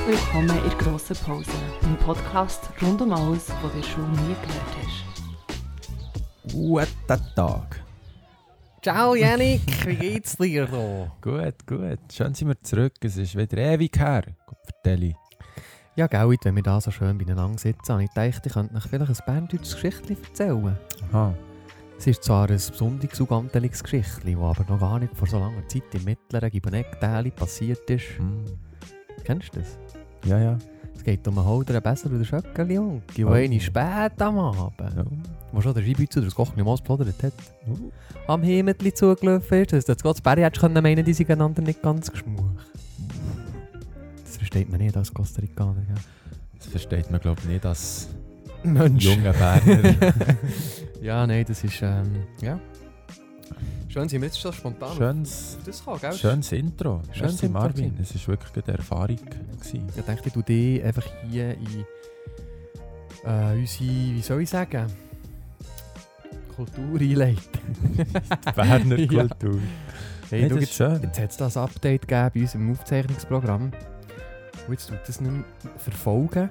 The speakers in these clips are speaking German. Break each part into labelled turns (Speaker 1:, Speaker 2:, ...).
Speaker 1: Herzlich willkommen in der grossen Pause, dem Podcast rund um alles, was du Schule nie gelernt hast.
Speaker 2: Guten Tag.
Speaker 3: Ciao Janik, wie geht's dir da?
Speaker 2: Gut, gut. Schön sind wir zurück. Es ist wieder ewig her. Gott vertelle.
Speaker 3: Ja, gell, wenn wir da so schön beieinander sitzen, habe ich gedacht, ich könnte euch vielleicht ein berndeutsches Geschichtchen erzählen.
Speaker 2: Aha.
Speaker 3: Es ist zwar ein besonderes Geschichtchen, das aber noch gar nicht vor so langer Zeit im mittleren Giboneck-Täli passiert ist.
Speaker 2: Hm.
Speaker 3: Kennst du das?
Speaker 2: Ja, ja.
Speaker 3: Es geht um einen Holder, Besser und einen Schöckeli, Junge. Die
Speaker 2: Oh.
Speaker 3: eine spät am Abend.
Speaker 2: ja.
Speaker 3: Wo schon der Scheibütze oder das Kochli mal geplaudert hat.
Speaker 2: Uh.
Speaker 3: Am Himmelchen zugelaufen ist, dass das Gott Berry hättest können meinen, die sind einander nicht ganz geschmucht. Das versteht man nicht als Costa Ricaner, gell?
Speaker 2: Das versteht man, glaube ich, nicht als
Speaker 3: Mensch.
Speaker 2: junger Berner.
Speaker 3: ja, nein, das ist, ähm, ja. Schön, sind wir jetzt schon spontan
Speaker 2: schönes,
Speaker 3: das gell?
Speaker 2: schönes Intro.
Speaker 3: Schönes
Speaker 2: Schönes
Speaker 3: Intro
Speaker 2: Marvin. Es war wirklich eine Erfahrung. Gewesen.
Speaker 3: Ich ich tue dich einfach hier in äh, unsere, wie soll ich sagen, Kultur einleiten.
Speaker 2: Berner
Speaker 3: Ja.
Speaker 2: Kultur.
Speaker 3: Hey,
Speaker 2: Hey,
Speaker 3: du, jetzt,
Speaker 2: schön.
Speaker 3: jetzt hat es das Update gegeben bei unserem Aufzeichnungsprogramm. Und jetzt tut das nicht mehr verfolgen.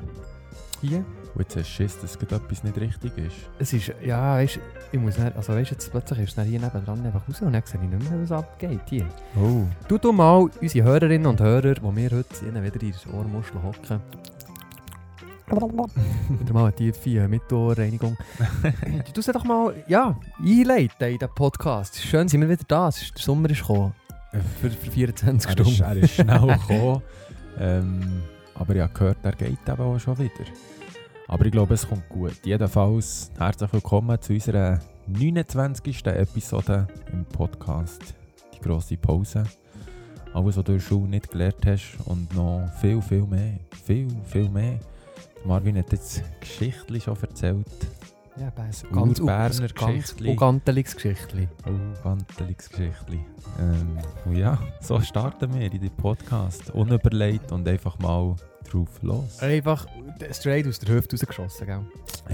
Speaker 3: Hier.
Speaker 2: Und jetzt hast du Schiss, dass etwas nicht richtig ist.
Speaker 3: Es ist, ja, weißt, ich muss nicht, also weißt, jetzt plötzlich ist es hier nebendran einfach raus und dann sehe ich nicht mehr, was abgeht hier.
Speaker 2: Oh.
Speaker 3: Du tu mal unsere Hörerinnen und Hörer, die wir heute ihnen wieder in das Ohrmuschel hocken. wieder mal eine tiefe äh, Mittelohrreinigung. du tust doch mal, ja, einleiten in diesen Podcast. Schön sind wir wieder da, der Sommer ist gekommen. Für, für 24
Speaker 2: Er ist,
Speaker 3: Stunden.
Speaker 2: er ist schnell gekommen. ähm, aber ich habe gehört, er geht eben auch schon wieder. Aber ich glaube, es kommt gut. Jedenfalls herzlich willkommen zu unserer 29. Episode im Podcast «Die grosse Pause». Alles, was du in der Schule nicht gelernt hast und noch viel, viel mehr. Viel, viel mehr. Marvin hat jetzt Geschichten schon erzählt.
Speaker 3: Ja,
Speaker 2: Das
Speaker 3: ganz
Speaker 2: Urberner
Speaker 3: ganz
Speaker 2: Geschichtli.
Speaker 3: uganteliges Geschichtli.
Speaker 2: Oh, Wandeligsgeschichtli. Ähm, und ja, so starten wir in den Podcast. Unüberlegt und einfach mal drauf los.
Speaker 3: Einfach straight aus der Hüfte rausgeschossen, gell?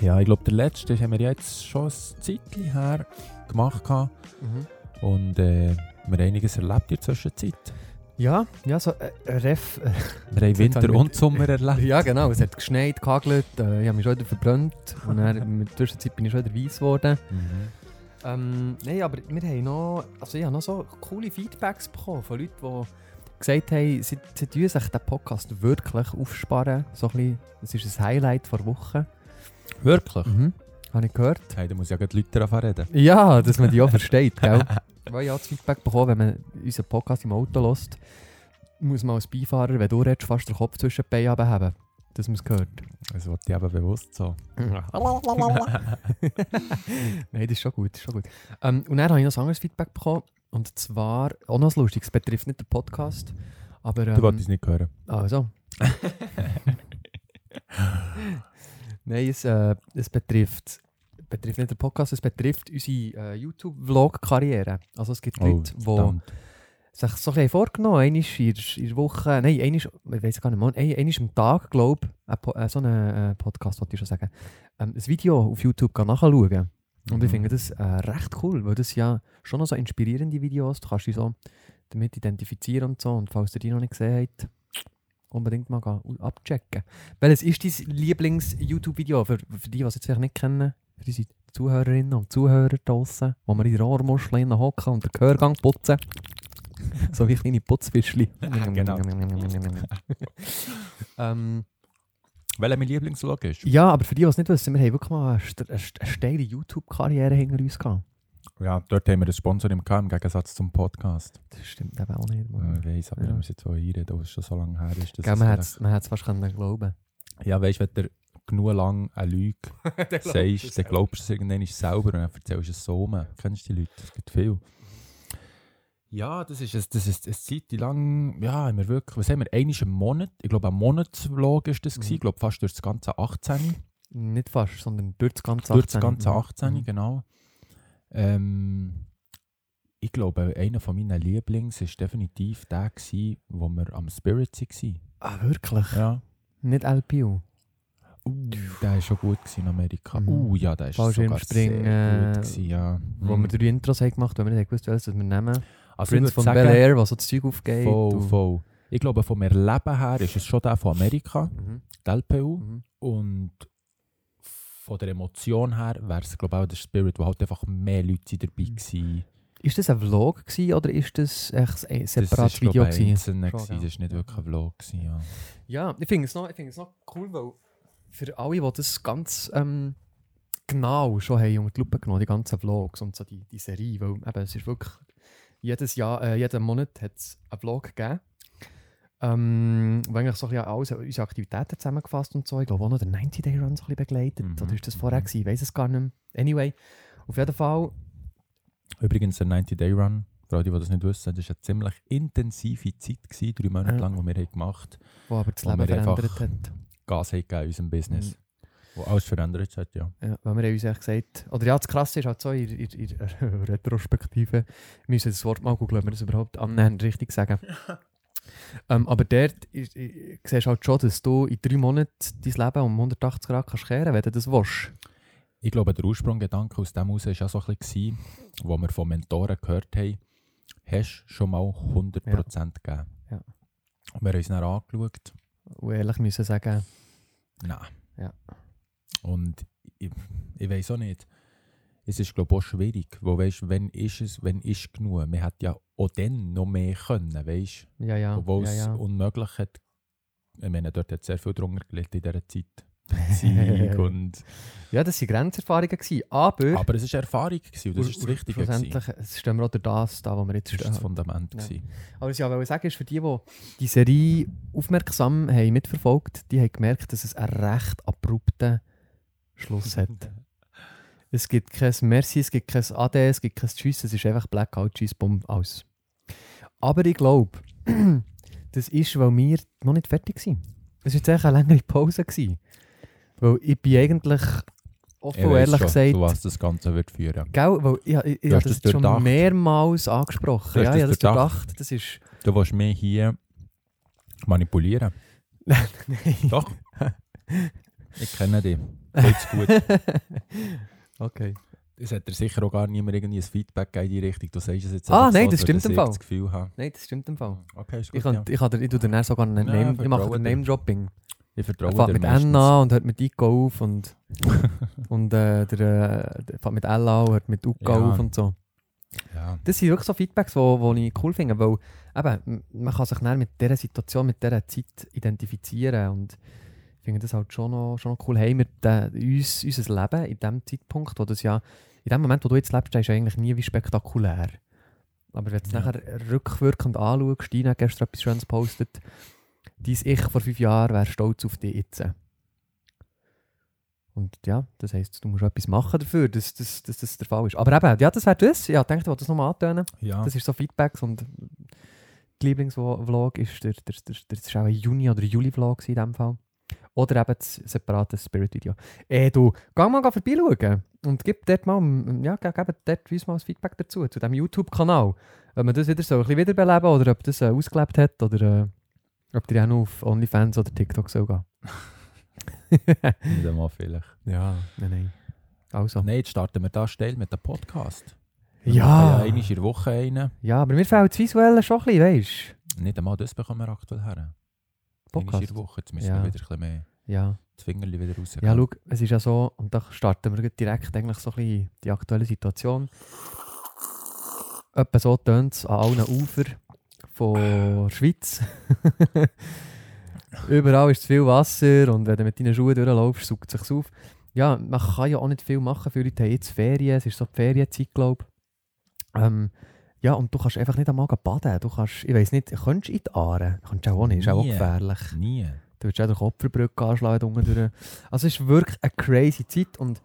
Speaker 2: Ja, ich glaube, der letzte haben wir jetzt schon ein Zeitchen her gemacht.
Speaker 3: Mhm.
Speaker 2: Und äh, wir haben einiges erlebt in der Zwischenzeit.
Speaker 3: Ja, ja, so äh, ein Ref.
Speaker 2: Wir haben Winter und Sommer erlebt.
Speaker 3: Ja, genau. Es hat geschneit, gehagelt, äh, ich habe mich schon wieder verbrannt. Und dann, in der Zwischenzeit bin ich schon wieder weiss geworden.
Speaker 2: Mhm.
Speaker 3: Ähm, Nein, aber wir haben noch, also ich habe noch so coole Feedbacks bekommen von Leuten, die gesagt haben, sie, sie tun sich den Podcast wirklich aufsparen. So ein bisschen, das ist ein Highlight der Woche.
Speaker 2: Wirklich?
Speaker 3: Mhm. Habe ich gehört.
Speaker 2: Hey, da muss ja gerade Leute davon reden.
Speaker 3: Ja, dass man die auch versteht, gell? Weil ich auch das Feedback bekommen, wenn man unseren Podcast im Auto lässt, muss man als Beifahrer, wenn du redest, fast den Kopf zwischen die Beine haben, dass man es hört.
Speaker 2: Das wollte ich eben bewusst so.
Speaker 3: Nein, das ist schon gut. Ist schon gut. Ähm, und dann habe ich noch ein anderes Feedback bekommen. Und zwar, auch noch ein lustiges, betrifft nicht den Podcast. Aber,
Speaker 2: Du wolltest
Speaker 3: ähm,
Speaker 2: es nicht hören.
Speaker 3: also. Nein, es, äh, es betrifft, betrifft nicht den Podcast, es betrifft unsere äh, YouTube-Vlog-Karriere. Also es gibt Leute, die sich so ein bisschen vorgenommen einmal in der, Woche, nein, einmal, ich weiß gar nicht mal, ein- einmal am Tag, glaube ich, äh, so einen äh, Podcast, wollte ich schon sagen, ähm, ein Video auf YouTube nachschauen. Und ich
Speaker 2: Mhm.
Speaker 3: finde das äh, recht cool, weil das ja schon noch so inspirierende Videos, du kannst dich so damit identifizieren und so. Und falls ihr die noch nicht gesehen habt, unbedingt mal abchecken. Welches ist dein Lieblings-YouTube-Video für, für die, die es jetzt vielleicht nicht kennen? Für unsere Zuhörerinnen und Zuhörer draussen, wo wir in der Ohrmuschel hocken und den Gehörgang putzen. so wie kleine Putzfischli.
Speaker 2: genau.
Speaker 3: ähm,
Speaker 2: Welcher mein Lieblingsvlog ist?
Speaker 3: ja, aber für die, die es nicht wissen, wir haben wirklich mal eine, eine, eine steile YouTube-Karriere hinter uns gehabt.
Speaker 2: Ja, dort haben wir ein Sponsor im K im Gegensatz zum Podcast.
Speaker 3: Das stimmt eben auch nicht. Mann.
Speaker 2: ich weiss, aber
Speaker 3: Ja.
Speaker 2: wir müssen jetzt auch einreden, weil es schon so lange her ist. dass
Speaker 3: Gell, man hat es fast können glauben
Speaker 2: Ja, weißt du, wenn du genug lang eine Lüge sagst, dann glaubst du es irgendwann selber und dann erzählst du es so um. Kennst du die Leute? Es gibt viel. Ja, das ist, ein- das ist eine Zeit lang, ja, haben wir wirklich, was haben wir, einmal im Monat, ich glaube, ein Monatsvlog ist das
Speaker 3: Mhm.
Speaker 2: ich glaube fast durch das ganze 18.
Speaker 3: Nicht fast, sondern durch das ganze
Speaker 2: Durch das
Speaker 3: 18.
Speaker 2: ganze 18,
Speaker 3: Mhm.
Speaker 2: genau. Ähm, ich glaube, einer von meinen Lieblings war definitiv der, gewesen, wo wir am Spirit waren.
Speaker 3: Ah, wirklich?
Speaker 2: Ja.
Speaker 3: Nicht LPU?
Speaker 2: Uh, der war schon gut in Amerika.
Speaker 3: Mhm.
Speaker 2: Uh, ja, der ist sogar
Speaker 3: Fallschirmspringen,
Speaker 2: sehr gut gewesen, ja.
Speaker 3: Wo
Speaker 2: Mhm.
Speaker 3: wir drei Intros haben gemacht haben, weil wir nicht gewusst welches wir nehmen.
Speaker 2: also
Speaker 3: Prince von
Speaker 2: sagen,
Speaker 3: Bel Air, was so das Zeug aufgeht.
Speaker 2: Voll, voll. Ich glaube, vom Erleben her ist es schon der von Amerika,
Speaker 3: Mhm.
Speaker 2: die LPU.
Speaker 3: Mhm.
Speaker 2: Und von der Emotion her wäre es, glaube ich, auch der Spirit, wo halt einfach mehr Leute dabei
Speaker 3: Mhm.
Speaker 2: waren.
Speaker 3: Ist das ein Vlog gewesen, oder ist das echt ein
Speaker 2: Das
Speaker 3: separates
Speaker 2: ist,
Speaker 3: Video
Speaker 2: glaube ich,
Speaker 3: gewesen?
Speaker 2: einzelne gewesen. Das war nicht wirklich ein Vlog. Gewesen, ja.
Speaker 3: Ja, ich finde es, noch- ich finde es noch cool, weil für alle, die das ganz ähm, genau schon haben unter die Lupe genommen, die ganzen Vlogs und so die, die Serie, weil eben, es ist wirklich jedes Jahr, äh, jeden Monat hat es einen Vlog gegeben, ähm, wo eigentlich so ein bisschen alles, unsere Aktivitäten zusammengefasst und so. Ich glaube auch noch der 90-Day-Run so ein bisschen begleitet.
Speaker 2: Mhm.
Speaker 3: Oder ist das vorher gewesen? Ich weiß es gar nicht mehr. Anyway, auf jeden Fall,
Speaker 2: Übrigens, der 90-Day-Run, für alle, die das nicht wissen, das war eine ziemlich intensive Zeit, gewesen, drei Monate lang, die wir haben gemacht haben.
Speaker 3: wo aber das Leben
Speaker 2: einfach-
Speaker 3: verändert hat.
Speaker 2: Gas gegeben in unserem Business.
Speaker 3: Mhm.
Speaker 2: Wo alles verändert hat, ja.
Speaker 3: Ja, weil wir haben uns eigentlich gesagt, oder ja, das Krasse ist halt so, in, in, in Retrospektive, wir müssen das Wort mal googeln, ob wir das überhaupt annähernd richtig sagen. ähm, aber dort ist, ist, siehst du halt schon, dass du in drei Monaten dein Leben um 180 Grad kannst kehren, wenn du das willst.
Speaker 2: Ich glaube, der Ursprungsgedanke aus dem heraus war ja so ein bisschen, wo wir von Mentoren gehört haben, hast du schon mal 100% gegeben.
Speaker 3: Ja.
Speaker 2: Und wir haben uns dann angeschaut,
Speaker 3: Und ehrlich müssen sagen,
Speaker 2: nein.
Speaker 3: Ja.
Speaker 2: Und ich, ich weiß auch nicht, es ist glaube ich auch schwierig, wo weißt, wenn ist es, wenn ist genug. Man hätte ja auch dann noch mehr können, weißt
Speaker 3: ja, ja,
Speaker 2: obwohl
Speaker 3: ja,
Speaker 2: es
Speaker 3: ja.
Speaker 2: unmöglich hat. Ich meine, dort hat sehr viel drunter gelitten in dieser Zeit. Beziehung und
Speaker 3: ja, das waren Grenzerfahrungen, gewesen, aber,
Speaker 2: Aber es war Erfahrung gewesen, und das ist das Wichtige. gewesen.
Speaker 3: schlussendlich es stehen wir auch durch das da, wo wir jetzt
Speaker 2: Das ist das
Speaker 3: stehen.
Speaker 2: Fundament.
Speaker 3: Ja.
Speaker 2: gewesen.
Speaker 3: Aber was ich auch sagen ist, für die, die die Serie aufmerksam haben mitverfolgt, die haben gemerkt, dass es einen recht abrupten Schluss hat. Es gibt kein Merci, es gibt kein Ade, es gibt kein Tschüss, es ist einfach Blackout, Tschüss, Bumm, aus. Aber ich glaube, das ist, weil wir noch nicht fertig waren. Es war jetzt eine längere Pause. Gewesen. Weil ich bin eigentlich offen ehrlich
Speaker 2: schon,
Speaker 3: gesagt...
Speaker 2: zu was das Ganze wird führen.
Speaker 3: Gell, weil ich, habe das, schon mehrmals angesprochen. Ja,
Speaker 2: das
Speaker 3: ich das. Das ist...
Speaker 2: Du willst mich hier manipulieren?
Speaker 3: Nein.
Speaker 2: Doch. ich kenne dich. Geht's gut.
Speaker 3: okay.
Speaker 2: Das hat dir sicher auch gar niemand irgendwie ein Feedback in die Richtung. Du sagst es jetzt
Speaker 3: Ah, nein,
Speaker 2: so,
Speaker 3: das stimmt im Fall.
Speaker 2: Gefühl.
Speaker 3: Nein, das stimmt im Fall.
Speaker 2: Okay, ist gut.
Speaker 3: Ich, kann,
Speaker 2: ja.
Speaker 3: ich, kann,
Speaker 2: ich,
Speaker 3: ich,
Speaker 2: ich,
Speaker 3: ich,
Speaker 2: ich, ich,
Speaker 3: Er
Speaker 2: vertraue
Speaker 3: fängt
Speaker 2: dir
Speaker 3: mit
Speaker 2: meistens.
Speaker 3: N an und hört mit Ico auf und, und äh, der, äh, fängt mit L an und hört mit Uko
Speaker 2: Ja.
Speaker 3: auf und so.
Speaker 2: Ja.
Speaker 3: Das sind wirklich so Feedbacks, die wo, wo ich cool finde, weil eben, man kann sich dann mit dieser Situation, mit dieser Zeit identifizieren und ich finde das halt schon noch, schon noch cool. Haben wir den, uns, unser Leben in dem Zeitpunkt, wo das ja, in dem Moment, wo du jetzt lebst, ist eigentlich nie wie spektakulär. Aber wenn du es
Speaker 2: Ja.
Speaker 3: nachher rückwirkend anschaust, Dina hat gestern etwas Schönes gepostet, dein Ich vor fünf Jahren wäre stolz auf dich jetzt. Und ja, das heisst, du musst etwas machen dafür, dass, dass, dass das der Fall ist. Aber eben, ja, das wäre das. Ja, ich denke, ich wollte das nochmal antönen.
Speaker 2: ja.
Speaker 3: Das ist so Feedbacks und der Lieblingsvlog ist der, der, der, der, das ist auch ein Juni- oder Juli-Vlog in dem Fall. Oder eben das separate Spirit-Video. Eh, du, geh mal vorbeischauen und gib dort mal, ja, gib dort uns mal ein Feedback dazu, zu diesem YouTube-Kanal. Ob man das wieder so ein bisschen wiederbeleben oder ob das äh, ausgelebt hat oder äh, ob die auch noch auf OnlyFans oder TikTok soll gehen.
Speaker 2: Nicht einmal vielleicht.
Speaker 3: ja, nein, nein. Also.
Speaker 2: Nein, jetzt starten wir da schnell mit dem Podcast.
Speaker 3: Ja.
Speaker 2: Ja. Einmal in der Woche rein.
Speaker 3: Ja, aber mir fehlt das Visuelle schon ein bisschen, weißt
Speaker 2: Nicht einmal das bekommen wir aktuell her. Einmal in
Speaker 3: Podcast.
Speaker 2: der Woche. Jetzt müssen
Speaker 3: Ja.
Speaker 2: wir wieder ein bisschen mehr
Speaker 3: du? Ja.
Speaker 2: das Fingerli wieder raus.
Speaker 3: Ja, schau, es ist ja so, und da starten wir direkt eigentlich so ein bisschen die aktuelle Situation. Etwa so tönt es an allen Ufern von der Schweiz. Überall ist zu viel Wasser und wenn du mit deinen Schuhen durchlaufst, saugt es sich auf. Ja, man kann ja auch nicht viel machen. Viele haben jetzt Ferien, es ist so die Ferienzeit, glaube ich. Ähm, ja, und du kannst einfach nicht einmal baden. Du kannst, ich weiß nicht, kannst du in die Aare? Kannst du auch nicht, ist auch
Speaker 2: Nie.
Speaker 3: gefährlich.
Speaker 2: Nie.
Speaker 3: Du wirst auch durch Opferbrücke anschlagen. unten. Also es ist wirklich eine crazy Zeit und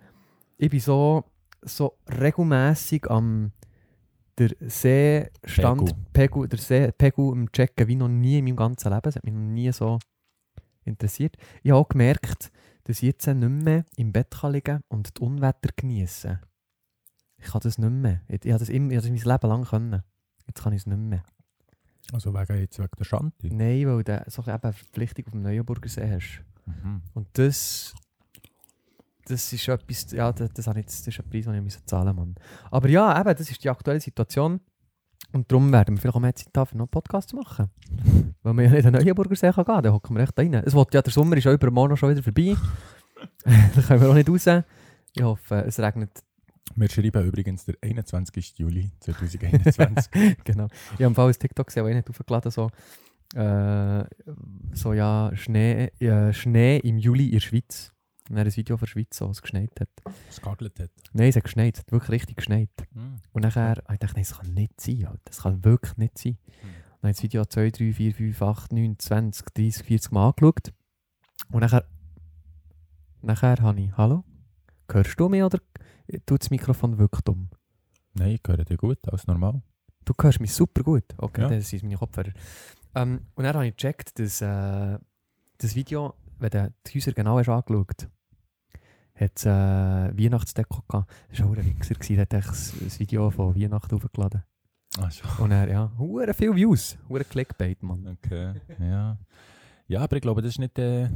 Speaker 3: ich bin so, so regelmässig am der Seestand Pegel, der Seepegel am checken wie noch nie in meinem ganzen Leben. Es hat mich noch nie so interessiert. Ich habe auch gemerkt, dass ich jetzt nicht mehr im Bett kann liegen und die Unwetter genießen. Ich kann das nicht mehr. Ich, ich habe das, immer, ich habe das mein Leben lang können. Jetzt kann ich es nicht mehr.
Speaker 2: Also wegen, jetzt wegen der Shanti.
Speaker 3: Nein, weil du so eine Verpflichtung auf dem Neuenburger See hast.
Speaker 2: Mhm.
Speaker 3: Und das, das ist etwas, ja, das, das, ich das ist ein Preis, den ich müssen zahlen Mann. Aber ja, eben, das ist die aktuelle Situation. Und darum werden wir vielleicht auch mehr Zeit haben, noch einen Podcast zu machen. Weil wir ja nicht in den Neuenburger See gehen können, dann hocken wir echt da rein. Es wird ja, der Sommer ist ja übermorgen schon wieder vorbei. da können wir auch nicht raus. Ich hoffe, es regnet.
Speaker 2: Wir schreiben übrigens der 21. Juli 2021.
Speaker 3: genau. Ich habe ein TikTok gesehen, wo einer hat aufgeladen so, äh, so ja, Schnee, äh, Schnee im Juli in der Schweiz. Und dann ein Video von der Schweiz, wo es geschneit hat.
Speaker 2: Es gagelt hat.
Speaker 3: Nein, es hat geschneit, es hat wirklich richtig geschneit.
Speaker 2: Hm.
Speaker 3: Und nachher habe ich gedacht, nein, das kann nicht sein, Alter. das kann wirklich nicht sein.
Speaker 2: Hm.
Speaker 3: Dann habe ich das Video 2, 3, 4, 5, 8, 9, 20, 30, 40 Mal angeschaut. Und nachher, nachher habe ich, hallo? Hörst du mich oder tut das Mikrofon wirklich dumm?
Speaker 2: Nein, ich höre dir gut, alles normal.
Speaker 3: Du hörst mich super gut. Okay,
Speaker 2: Ja.
Speaker 3: das sind meine Kopfhörer. Ähm, und dann habe ich gecheckt, dass äh, das Video, wenn du die Häuser genau hast angeschaut hat es äh, Weihnachtsdeko gehabt. Das war auch ein Wichser, der hat das das Video von Weihnachten hochgeladen.
Speaker 2: Ach schon.
Speaker 3: Und er, ja, hure viele Views, hure Clickbait, Mann.
Speaker 2: Okay, ja. Ja, aber ich glaube, das war nicht äh,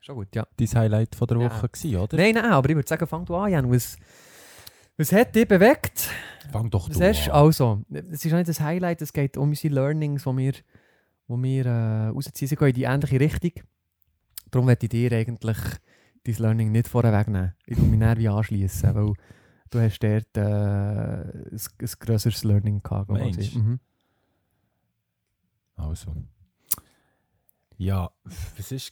Speaker 3: Schon gut, ja.
Speaker 2: dein Highlight von der
Speaker 3: Ja.
Speaker 2: Woche, gewesen, oder?
Speaker 3: Nein, nein, aber ich würde sagen, fang du an, Jan. Was, was hat dich bewegt?
Speaker 2: Fang doch
Speaker 3: Das
Speaker 2: du
Speaker 3: hast,
Speaker 2: an.
Speaker 3: also, es ist auch nicht das Highlight, es geht um unsere Learnings, die wir, wo wir äh, rausziehen. Sie gehen in die ähnliche Richtung. Darum möchte ich dir eigentlich dein Learning nicht vorweg nehmen. Ich will mich näher wie anschließen, weil du hast dort äh, ein, ein grösseres Learning gehabt.
Speaker 2: du?
Speaker 3: Mhm.
Speaker 2: Also. Ja, was war es?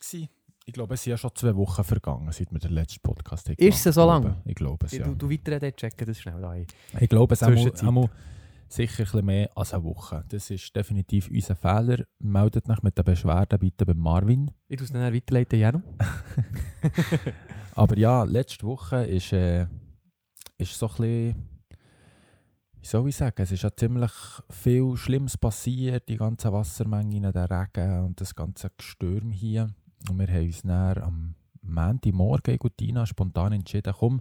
Speaker 2: Ich glaube, es sind ja schon zwei Wochen vergangen, seit wir den letzten Podcast haben
Speaker 3: Ist es so
Speaker 2: haben.
Speaker 3: lang?
Speaker 2: Ich glaube es, ja.
Speaker 3: Du, du weiterreden, checken das schnell ein.
Speaker 2: Ich glaube, es einmal sicher ein bisschen mehr als eine Woche. Das ist definitiv unser Fehler. Meldet euch mit den Beschwerden bitte bei Marvin.
Speaker 3: Ich tue es dann weiterleiten, Janu.
Speaker 2: Aber ja, letzte Woche ist, äh, ist so ein bisschen, wie soll ich sagen, es ist ja ziemlich viel Schlimmes passiert, die ganzen Wassermengen, der Regen und das ganze Gestürm hier. Und wir haben uns dann am Montagmorgen, Gutina, spontan entschieden, komm,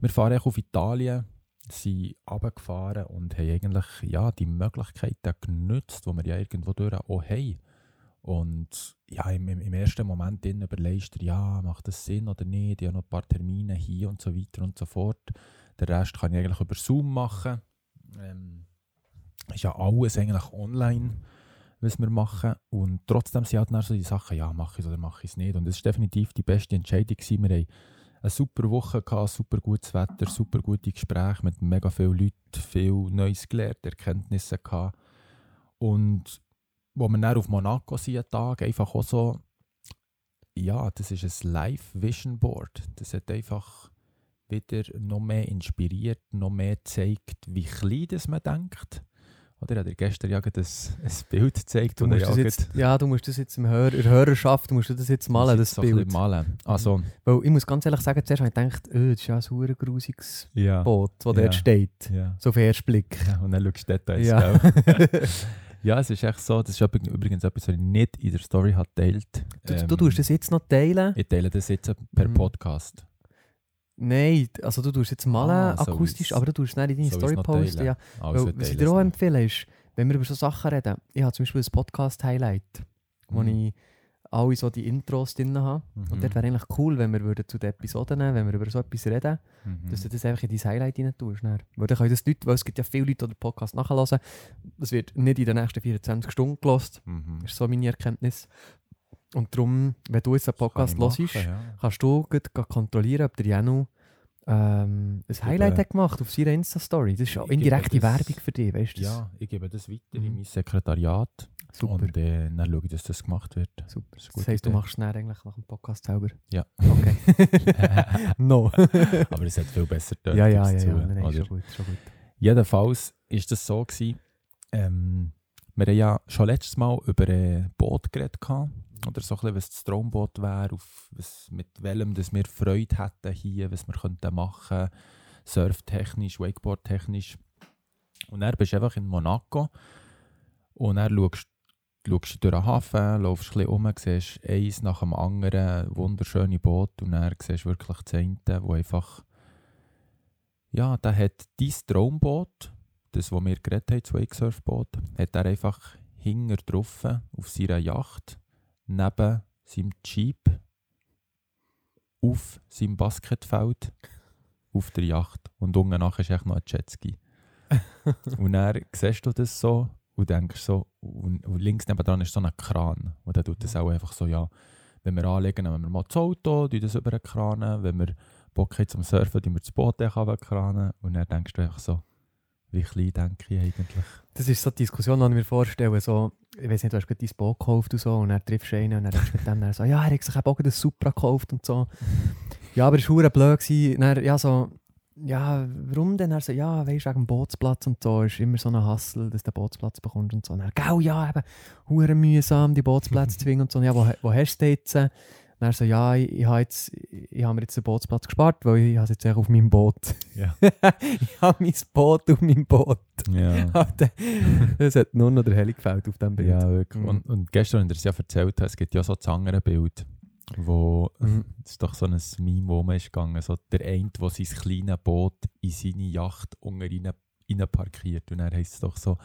Speaker 2: wir fahren auf Italien, sind runtergefahren und haben eigentlich ja, die Möglichkeiten genutzt, die wir ja irgendwo durch auch haben. Und ja, im, im ersten Moment dann überlegst du ja, macht das Sinn oder nicht? Ich habe noch ein paar Termine hier und so weiter und so fort. Den Rest kann ich eigentlich über Zoom machen. Ähm, ist ja alles eigentlich online, was wir machen. Und trotzdem sind halt dann so die Sachen, ja, mache ich es oder mache ich es nicht. Und es war definitiv die beste Entscheidung. Gewesen. Wir haben eine super Woche gehabt, super gutes Wetter, super gute Gespräche mit mega vielen Leuten, viel Neues gelernt, Erkenntnisse gehabt. Und wo wir dann auf Monaco sind, Tag, einfach auch so, ja, das ist ein Live-Vision-Board. Das hat einfach wieder noch mehr inspiriert, noch mehr gezeigt, wie klein das man denkt. Oder habe dir gestern ja ein, ein Bild gezeigt,
Speaker 3: Du musst
Speaker 2: ja
Speaker 3: das jetzt, ja, du musst das jetzt im Hör, in der Hörerschaft, du musst das jetzt malen, das
Speaker 2: bisschen
Speaker 3: Bild.
Speaker 2: Malen. Also,
Speaker 3: Weil ich muss ganz ehrlich sagen, zuerst habe ich gedacht, oh, das ist ja ein hure grusiges
Speaker 2: ja.
Speaker 3: Boot, das
Speaker 2: Ja.
Speaker 3: dort steht.
Speaker 2: ja.
Speaker 3: So auf den ersten Blick.
Speaker 2: Ja, und dann schaust du Details,
Speaker 3: Ja.
Speaker 2: ja, es ist echt so, das ist übrig- übrigens etwas, was ich nicht in der Story habe geteilt.
Speaker 3: Du,
Speaker 2: Ähm,
Speaker 3: du tust das jetzt noch teilen?
Speaker 2: Ich teile das jetzt per
Speaker 3: Mhm.
Speaker 2: Podcast.
Speaker 3: Nein, also du tust jetzt malen
Speaker 2: Ah, so
Speaker 3: akustisch,
Speaker 2: ist-
Speaker 3: aber du tust es nicht in deine
Speaker 2: so
Speaker 3: Story posten. Ja.
Speaker 2: Also,
Speaker 3: Weil, was ich dir auch empfehle, ist, wenn wir über so Sachen reden, ich habe zum Beispiel ein Podcast-Highlight, wo
Speaker 2: Mhm.
Speaker 3: ich alle so die Intros drin habe.
Speaker 2: Mhm.
Speaker 3: Und dort wäre eigentlich cool, wenn wir würden zu den Episoden nehmen, wenn wir über so etwas reden,
Speaker 2: Mhm.
Speaker 3: dass du das einfach in dein Highlight rein tust. Dann. Weil dann können das Leute, weil es gibt ja viele Leute, die den Podcast nachhören. Das wird nicht in den nächsten 24 Stunden gelost.
Speaker 2: Mhm.
Speaker 3: Das ist so meine Erkenntnis. Und darum, wenn du jetzt einen Podcast
Speaker 2: Kann
Speaker 3: hörst,
Speaker 2: machen, ja.
Speaker 3: kannst du gut kontrollieren, ob der Janu ähm, ein Highlight
Speaker 2: gebe-
Speaker 3: hat gemacht auf seiner Insta-Story. Das ist auch indirekte
Speaker 2: das-
Speaker 3: Werbung für dich, weißt du?
Speaker 2: Ja, ich gebe das weiter in
Speaker 3: Mhm.
Speaker 2: mein Sekretariat
Speaker 3: super.
Speaker 2: und äh, dann schaue ich, dass das gemacht wird.
Speaker 3: super.
Speaker 2: Das
Speaker 3: Das heisst, du machst es dann eigentlich nach dem Podcast selber?
Speaker 2: Ja.
Speaker 3: Okay. no.
Speaker 2: Aber es hat viel besser dort
Speaker 3: ja, ja, ja,
Speaker 2: dazu,
Speaker 3: ja. Nein, schon gut, schon gut.
Speaker 2: Jedenfalls ist das so gewesen, ähm, wir haben ja schon letztes Mal über ein Boot geredet gehabt, oder so ein bisschen, was das Traumboot wäre, auf was, mit welchem dass wir Freude hätten hier, was wir könnten machen, surftechnisch, wakeboardtechnisch. Und dann bist du einfach in Monaco und dann schaust, schaust du durch den Hafen, laufst ein bisschen um, siehst eins nach dem anderen, wunderschöne Boot und dann siehst du wirklich das eine, wo einfach ja, da hat dein Traumboot, das, wo wir geredet haben, das Wakesurfboot, hat er einfach hinger drauf auf seiner Yacht, neben seinem Jeep, auf seinem Basketfeld, auf der Yacht. Und unten nachher ist echt noch ein Jetski. und dann siehst du das so und denkst so, und, und links nebenan ist so ein Kran. Und dann tut das auch einfach so, ja, wenn wir anlegen, nehmen wir mal das Auto, tun das über den Kran, wenn wir Bock haben zum Surfen, tun wir das Boot runterkranen. Und dann denkst du einfach so, wie klein denke ich eigentlich.
Speaker 3: Das ist so die Diskussion, die ich mir vorstelle. So, ich weiß nicht, du hast gerade dein Boot gekauft und so, und dann triffst du einen und dann redest du mit dem dann so, ja, er hat sich auch ein Supra gekauft und so. Ja, aber es war blöd. Dann, ja, so, ja, warum denn? Er so, ja, weißt du, wegen dem Bootsplatz und so, ist immer so ein Hassel, dass du den Bootsplatz bekommst und so. Und dann, gau, ja, eben, hure mühsam, die Bootsplätze zu finden und so. Und ja, wo, wo hast du den jetzt? Und er so, ja, ich, ich habe habe mir jetzt den Bootsplatz gespart, weil ich habe es jetzt echt auf meinem Boot.
Speaker 2: Ja.
Speaker 3: ich habe mein Boot auf meinem Boot.
Speaker 2: Ja.
Speaker 3: Es hat nur noch der Heli gefällt auf diesem Bild.
Speaker 2: Ja, wirklich.
Speaker 3: Mhm.
Speaker 2: Und, und gestern, als ich es ja erzählt habe, es gibt ja so das andere Bild, wo,
Speaker 3: Mhm.
Speaker 2: das ist doch so ein Meme, wo man ist gegangen, so der eine, der sein kleines Boot in seine Yacht unten rein, parkiert. Und er heisst es doch so,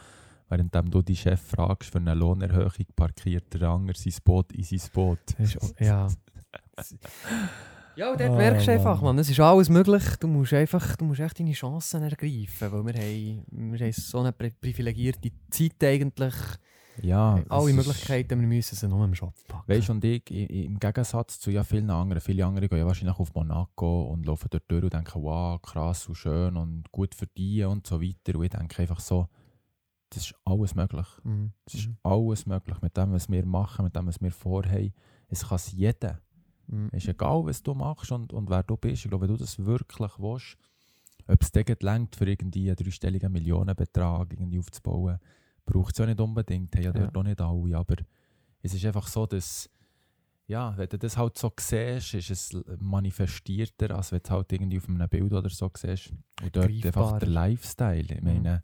Speaker 2: währenddem du die Chef fragst für eine Lohnerhöhung, parkiert der andere sein Boot in sein Boot.
Speaker 3: Ist, ja. Ja, und dort
Speaker 2: Oh,
Speaker 3: merkst du einfach,
Speaker 2: Mann.
Speaker 3: man, es ist alles möglich. Du musst einfach, du musst echt deine Chancen ergreifen, weil wir haben, wir haben so eine pri- privilegierte Zeit eigentlich.
Speaker 2: Ja, es
Speaker 3: Alle Möglichkeiten, wir müssen sie nur im Shop packen.
Speaker 2: Weißt du, und ich, im Gegensatz zu ja vielen anderen, viele andere gehen ja wahrscheinlich auf Monaco und laufen dort durch und denken, wow, krass und schön und gut verdienen und so weiter. Und ich denke einfach so, das ist alles möglich.
Speaker 3: Mhm.
Speaker 2: Es ist alles möglich mit dem, was wir machen, mit dem, was wir vorhaben. Es kann es jeder.
Speaker 3: Mhm.
Speaker 2: Es ist egal, was du machst und, und wer du bist. Ich glaube, wenn du das wirklich willst, ob es dir längt, für irgendwie einen dreistelligen Millionenbetrag irgendwie aufzubauen, braucht es ja nicht unbedingt. Haben ja,
Speaker 3: Ja.
Speaker 2: dort auch nicht alle. Aber es ist einfach so, dass, ja, wenn du das halt so siehst, ist es manifestierter, als wenn du es halt irgendwie auf einem Bild oder so siehst. Und dort einfach
Speaker 3: Greifbarer.
Speaker 2: der Lifestyle. Ich
Speaker 3: Mhm.
Speaker 2: meine,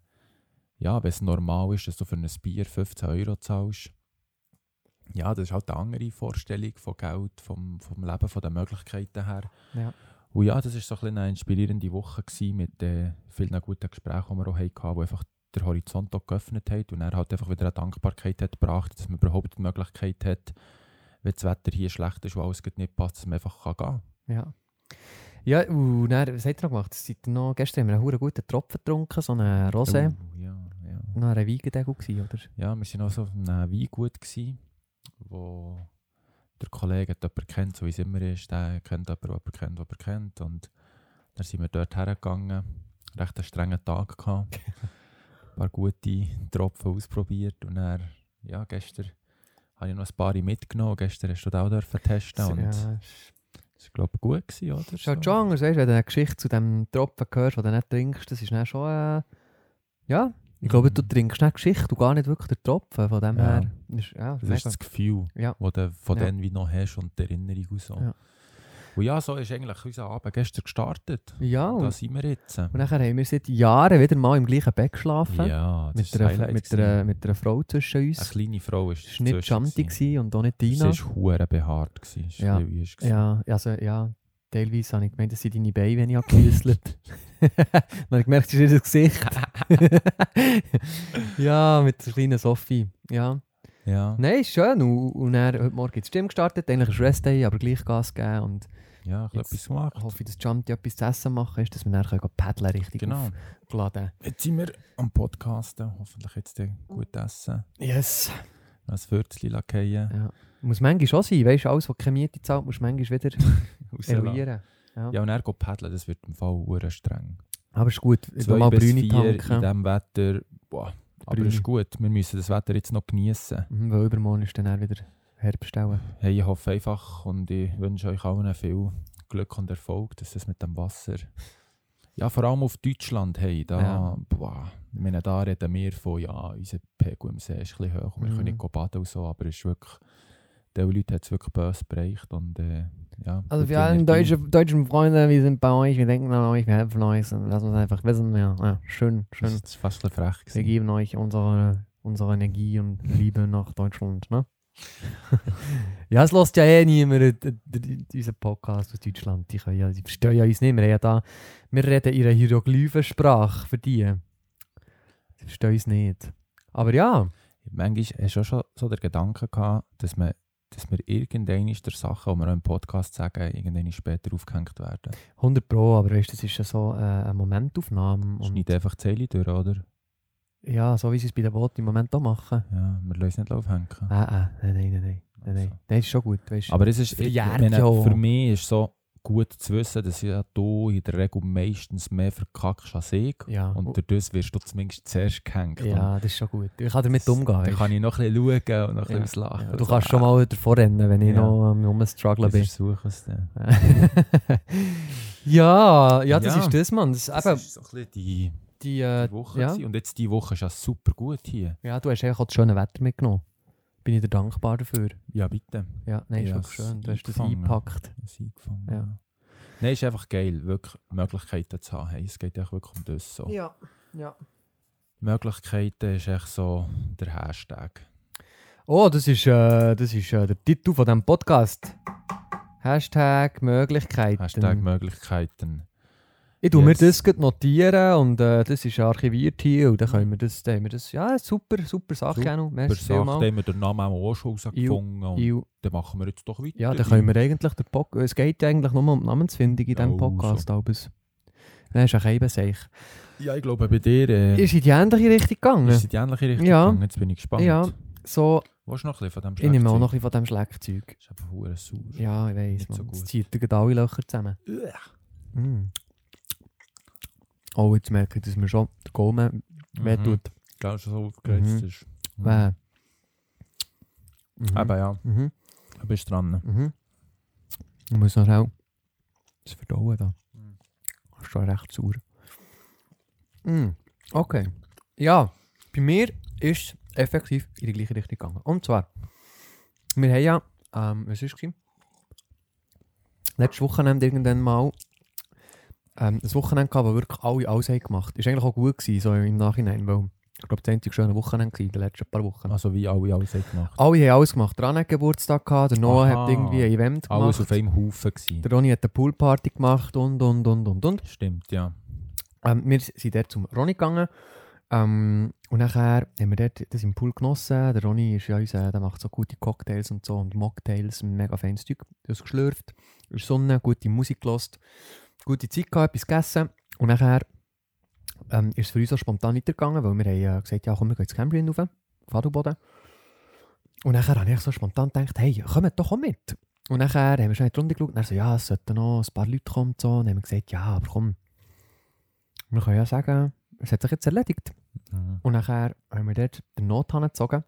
Speaker 2: ja, wenn es normal ist, dass du für ein Bier 15 Euro zahlst, ja, das ist halt eine andere Vorstellung von Geld, vom, vom Leben, von den Möglichkeiten her.
Speaker 3: Ja.
Speaker 2: Und ja, das war so ein bisschen eine inspirierende Woche gewesen mit äh, vielen guten Gesprächen, die wir auch hatten, die einfach der Horizont auch geöffnet hat und er halt einfach wieder eine Dankbarkeit hat gebracht, dass man überhaupt die Möglichkeit hat, wenn das Wetter hier schlecht ist und alles nicht passt, dass man einfach kann gehen
Speaker 3: Ja. Ja, und dann, was habt ihr noch gemacht? Seid noch, gestern haben wir einen guten Tropfen getrunken, so einen Rosé.
Speaker 2: Oh, ja, ja.
Speaker 3: Noch ein Weingedeckel gewesen, oder?
Speaker 2: Ja, wir waren auch so auf einem Weingut, gewesen, wo der Kollege hat jemanden kennt, so wie es immer ist. Der kennt jemanden, der jemanden kennt, der jemanden kennt. Und dann sind wir dort hergegangen. Recht einen strengen Tag gehabt. ein paar gute Tropfen ausprobiert. Und dann, ja, gestern habe ich noch ein paar mitgenommen. Gestern hast du das auch dürfen testen. Und
Speaker 3: ja,
Speaker 2: das war, glaube ich, gut gewesen, oder?
Speaker 3: ist halt schon anders, weißt, wenn du eine Geschichte zu dem Tropfen hörst, den du nicht trinkst, das ist dann schon, äh, ja, ich glaube, du
Speaker 2: Mhm.
Speaker 3: trinkst nicht Geschichte und gar nicht wirklich den Tropfen, von dem
Speaker 2: Ja.
Speaker 3: her, ist, ja,
Speaker 2: Das ist
Speaker 3: mega.
Speaker 2: das Gefühl,
Speaker 3: Ja.
Speaker 2: das du von
Speaker 3: Ja.
Speaker 2: denen wie noch hast und die Erinnerung und so.
Speaker 3: Ja.
Speaker 2: Und ja, so ist eigentlich unser Abend gestern gestartet.
Speaker 3: Ja,
Speaker 2: Und da sind wir jetzt.
Speaker 3: und nachher haben wir seit Jahren wieder mal im gleichen Bett geschlafen,
Speaker 2: Ja, das
Speaker 3: mit, einer, mit, einer, mit einer Frau zwischen
Speaker 2: Eine
Speaker 3: uns.
Speaker 2: kleine Frau ist
Speaker 3: Es war nicht
Speaker 2: gewesen
Speaker 3: und auch nicht
Speaker 2: Sie
Speaker 3: Tina.
Speaker 2: war hure behaart. gewesen. Es war
Speaker 3: Ja.
Speaker 2: gewesen.
Speaker 3: Ja, also ja, teilweise habe ich gemeint, das sind deine Beine, wenn ich abgewüsselt Dann habe ich gemerkt, das ist ihr das Gesicht. ja, mit der kleinen Sophie. Ja.
Speaker 2: Ja,
Speaker 3: Nein, schön. Und, und dann, heute Morgen ist die Stimme gestartet. Eigentlich ist Rest Day, aber gleich Gas geben. Und
Speaker 2: ja, ich etwas gemacht.
Speaker 3: ich hoffe, dass Jumpy etwas zu essen machen ist, dass wir gehen paddeln richtig
Speaker 2: Genau.
Speaker 3: aufgeladen.
Speaker 2: Jetzt sind wir am Podcasten. Hoffentlich jetzt gut essen.
Speaker 3: Yes.
Speaker 2: Ein Fürzchen lackieren.
Speaker 3: Ja. Muss manchmal schon sein. Weißt du, alles, was keine Miete zahlt, musst du manchmal wieder eruieren. Ja.
Speaker 2: Ja, und er geht paddeln, das wird im Fall hure streng.
Speaker 3: Aber ist gut.
Speaker 2: Zwei
Speaker 3: mal Brüne
Speaker 2: vier in
Speaker 3: tanken.
Speaker 2: diesem Wetter. Boah. Aber es ist gut. Wir müssen das Wetter jetzt noch genießen.
Speaker 3: Mhm, weil übermorgen ist dann auch wieder Herbst. auch.
Speaker 2: Hey, ich hoffe einfach und ich wünsche euch allen viel Glück und Erfolg, dass das mit dem Wasser. Ja, vor allem auf Deutschland, hey, da,
Speaker 3: Ja.
Speaker 2: boah, ich meine, da reden wir von, ja, unser Pegel im See ist ein bisschen hoch wir
Speaker 3: Mhm.
Speaker 2: können nicht baden und so, aber es ist wirklich, diese Leute hat es wirklich böse bereicht und äh, ja.
Speaker 3: Also für alle deutsche, deutschen Freunde, wir sind bei euch, wir denken an euch, wir helfen euch und lassen uns einfach wissen. Ja, ja schön, schön.
Speaker 2: das ist fast ein frech
Speaker 3: Wir
Speaker 2: gewesen.
Speaker 3: geben euch unsere, unsere Energie und Liebe nach Deutschland, ne? Ja, es lässt ja eh niemand äh, diesen Podcast aus Deutschland. Die, können ja, die verstehen ja uns nicht. Wir, ja da, wir reden ihre Hieroglyphensprache für die. Sie verstehen uns nicht. Aber ja,
Speaker 2: Manchmal hast du auch schon so den Gedanken gehabt, dass man dass wir irgendwann der Sachen, die wir auch im Podcast sagen, irgendwann später aufgehängt werden.
Speaker 3: 100 Pro, aber weißt, das ist ja so äh, eine Momentaufnahme. Und
Speaker 2: Schneid einfach die Zeile durch, oder?
Speaker 3: Ja, so wie sie es bei den Booten im Moment auch machen.
Speaker 2: Ja, wir lassen es nicht aufhängen.
Speaker 3: Ah, ah, nein, nein, nein, nein.
Speaker 2: Also.
Speaker 3: Das ist schon gut, weißt
Speaker 2: Aber es ist, ich meine, für mich ist so gut zu wissen, dass ja du in der Regel meistens mehr verkackst als ich.
Speaker 3: Ja,
Speaker 2: Und dadurch wirst du zumindest zuerst gehängt.
Speaker 3: ja, das ist schon gut. Ich kann damit umgehen.
Speaker 2: Dann kann ich noch ein bisschen schauen und noch ein
Speaker 3: Ja,
Speaker 2: bisschen auslachen.
Speaker 3: ja, du kannst schon mal davor rennen, wenn ich
Speaker 2: Ja.
Speaker 3: noch am Rumstrugglen
Speaker 2: Ich
Speaker 3: bin.
Speaker 2: versuche es dann.
Speaker 3: ja, ja, das ist das, Mann. Das
Speaker 2: Das
Speaker 3: eben
Speaker 2: ist so ein bisschen die,
Speaker 3: die, äh,
Speaker 2: die Woche.
Speaker 3: ja.
Speaker 2: gewesen. Und jetzt diese Woche ist ja super gut hier.
Speaker 3: ja, du hast eigentlich auch das schöne Wetter mitgenommen. Bin ich dir dankbar dafür.
Speaker 2: Ja, bitte.
Speaker 3: Ja, nein, ist wirklich
Speaker 2: es
Speaker 3: schön. Du hast das
Speaker 2: eingefangen.
Speaker 3: eingepackt.
Speaker 2: Das eingefangen.
Speaker 3: Ja.
Speaker 2: Ja. Nein, ist einfach geil, wirklich Möglichkeiten zu haben. Hey, es geht echt wirklich um das. So.
Speaker 3: Ja, ja.
Speaker 2: Möglichkeiten ist echt so der Hashtag.
Speaker 3: Oh, das ist, äh, das ist äh, der Titel von diesem Podcast. Hashtag Möglichkeiten.
Speaker 2: Hashtag Möglichkeiten.
Speaker 3: Ich tue mir
Speaker 2: Yes.
Speaker 3: das gleich notieren und äh, das ist archiviert hier und dann können wir das, dann haben wir das ja, super, super Sache.
Speaker 2: Per
Speaker 3: Merci
Speaker 2: Sache
Speaker 3: vielmals.
Speaker 2: haben wir den Namen auch schon rausgefunden. Und
Speaker 3: Iu.
Speaker 2: dann machen wir jetzt doch weiter.
Speaker 3: Ja, dann können wir eigentlich den Pod es geht eigentlich nur um die Namensfindung in diesem
Speaker 2: Oh,
Speaker 3: Podcast. Albus. Nein, ist ein Keibenseich.
Speaker 2: Ja, ich glaube, bei dir äh,
Speaker 3: Ist in die ähnliche Richtung gegangen?
Speaker 2: ist in die ähnliche Richtung
Speaker 3: Ja.
Speaker 2: gegangen. Jetzt bin ich gespannt.
Speaker 3: Ja, so,
Speaker 2: Willst du noch ein bisschen von dem
Speaker 3: ich nehme auch noch ein bisschen von diesem Schleckzeug.
Speaker 2: Das ist aber verdammt sauer.
Speaker 3: Ja, ich weiss, man.
Speaker 2: so gut.
Speaker 3: zieht dir gerade alle Löcher zusammen. Mm. Oh, jetzt merke ich, dass mir schon der Gaumen weh
Speaker 2: Mhm.
Speaker 3: tut.
Speaker 2: Schon so aufgereizt
Speaker 3: Mhm.
Speaker 2: ist.
Speaker 3: Weh. Mhm.
Speaker 2: Eben ja,
Speaker 3: Mhm.
Speaker 2: du bist dran.
Speaker 3: Mhm. Ich muss noch schnell das verdauen da.
Speaker 2: Mhm.
Speaker 3: Das ist schon recht sauer. Mm. Okay. Ja, bei mir ist es effektiv in die gleiche Richtung gegangen. Und zwar, wir haben ja, ähm, was war es? Letztes Wochenende irgendwann mal ähm, ein Wochenende gehabt, wo wirklich alle alles haben gemacht. Ist eigentlich auch gut gewesen, so im Nachhinein, weil ich glaube, das einzige schöne Wochenende war in den letzten paar Wochen.
Speaker 2: Also wie alle alles haben gemacht.
Speaker 3: Alle haben alles gemacht. Der Anne hat Geburtstag gehabt, der Noah
Speaker 2: Aha.
Speaker 3: hat irgendwie ein Event gemacht.
Speaker 2: Alles auf einem Haufen gewesen.
Speaker 3: Der Ronny hat eine Poolparty gemacht und, und, und, und, und.
Speaker 2: Stimmt, ja.
Speaker 3: Ähm, wir sind dort zum Ronny gegangen. Ähm, und nachher haben wir dort das im Pool genossen. Der Ronny ist ja unser, der macht so gute Cocktails und so und Mocktails, mega feines Zeug. Das geschlürft, der Sonne, gute Musik gelost, gute Zeit gehabt, etwas gegessen. Und nachher ähm, ist es für uns auch spontan weitergegangen, weil wir haben äh, gesagt, ja komm, wir gehen ins Cambrian rauf, auf Adelboden. Und nachher habe ich so spontan gedacht, hey, kommt doch auch mit. Und nachher haben wir schon in die Runde geschaut und er so, ja, es sollten noch ein paar Leute kommen und so. Und dann haben wir gesagt, ja, aber komm, wir können ja sagen, es hat sich jetzt erledigt.
Speaker 2: Mhm.
Speaker 3: Und nachher haben wir dort den Nothahn gezogen,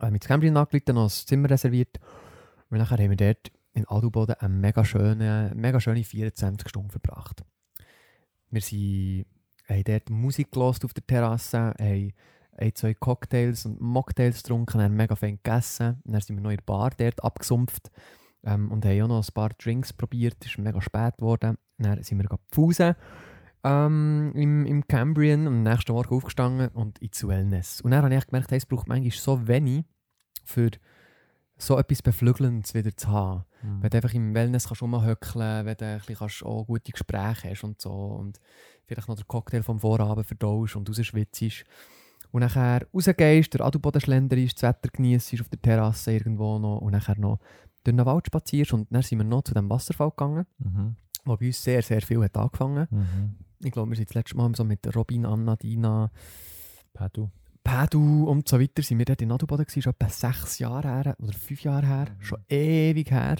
Speaker 3: äh, mit Cambrian angerufen, noch ein Zimmer reserviert. Und nachher haben wir dort in Adelboden eine mega schöne, mega schöne 24 Stunden verbracht. Wir sind, haben dort Musik gelost auf der Terrasse, haben ein, zwei Cocktails und Mocktails getrunken, haben mega fein gegessen. Dann sind wir noch in der Bar dort abgesumpft ähm, und haben auch noch ein paar Drinks probiert. Es ist mega spät geworden. Dann sind wir gepfusen ähm, im, im Cambrian und am nächsten Morgen aufgestanden und ins Wellness. Und dann habe ich gemerkt, hey, es braucht manchmal so wenig, für so etwas Beflügelndes wieder zu haben.
Speaker 2: Mhm.
Speaker 3: Wenn du einfach im Wellness kannst rumhöckeln, wenn du ein bisschen kannst auch gute Gespräche hast und so und vielleicht noch den Cocktail vom Vorabend verdaust und rausschwitzt. Und nachher rausgehst, der Adelboden schlenderst, das Wetter genießt auf der Terrasse irgendwo noch und nachher noch durch den Wald spazierst und dann sind wir noch zu dem Wasserfall gegangen,
Speaker 2: Mhm.
Speaker 3: wo bei uns sehr, sehr viel hat angefangen.
Speaker 2: Mhm.
Speaker 3: Ich glaube, wir sind das letzte Mal so mit Robin, Anna, Dina,
Speaker 2: Pedro.
Speaker 3: Pedro und so weiter sind wir dort in Adelboden gewesen, schon etwa sechs Jahre her oder fünf Jahre her,
Speaker 2: Mhm.
Speaker 3: schon ewig her.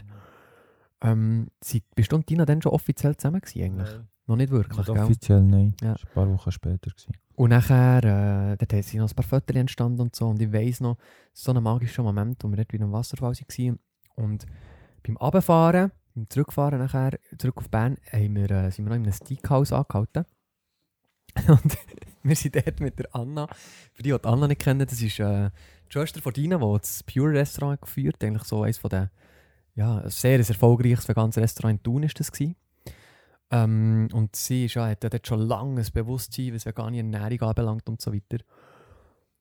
Speaker 3: Ähm, sind, bist du und Dina dann schon offiziell zusammen gewesen eigentlich? Noch nicht wirklich,
Speaker 2: Nicht
Speaker 3: gell?
Speaker 2: offiziell, nein.
Speaker 3: Ja.
Speaker 2: Das war ein paar Wochen später. Gewesen.
Speaker 3: Und nachher, äh, dort sind noch ein paar Fotos entstanden und so. Und ich weiss noch, so ein magischer Moment, wo wir dort wieder am Wasserfall waren. Und beim Abfahren, beim Zurückfahren nachher, zurück auf Bern, haben wir, äh, sind wir noch in einem Steakhouse angehalten. Und wir sind dort mit der Anna. Für die, die Anna nicht kennen, das ist äh, die Schwester von Dina, die das Pure Restaurant geführt Eigentlich so eines von den, ja, ein sehr erfolgreiches veganes Restaurant in Thun ist das gewesen. Ähm, und sie ist ja, hat dort schon lange ein Bewusstsein, was vegane Ernährung anbelangt und so weiter.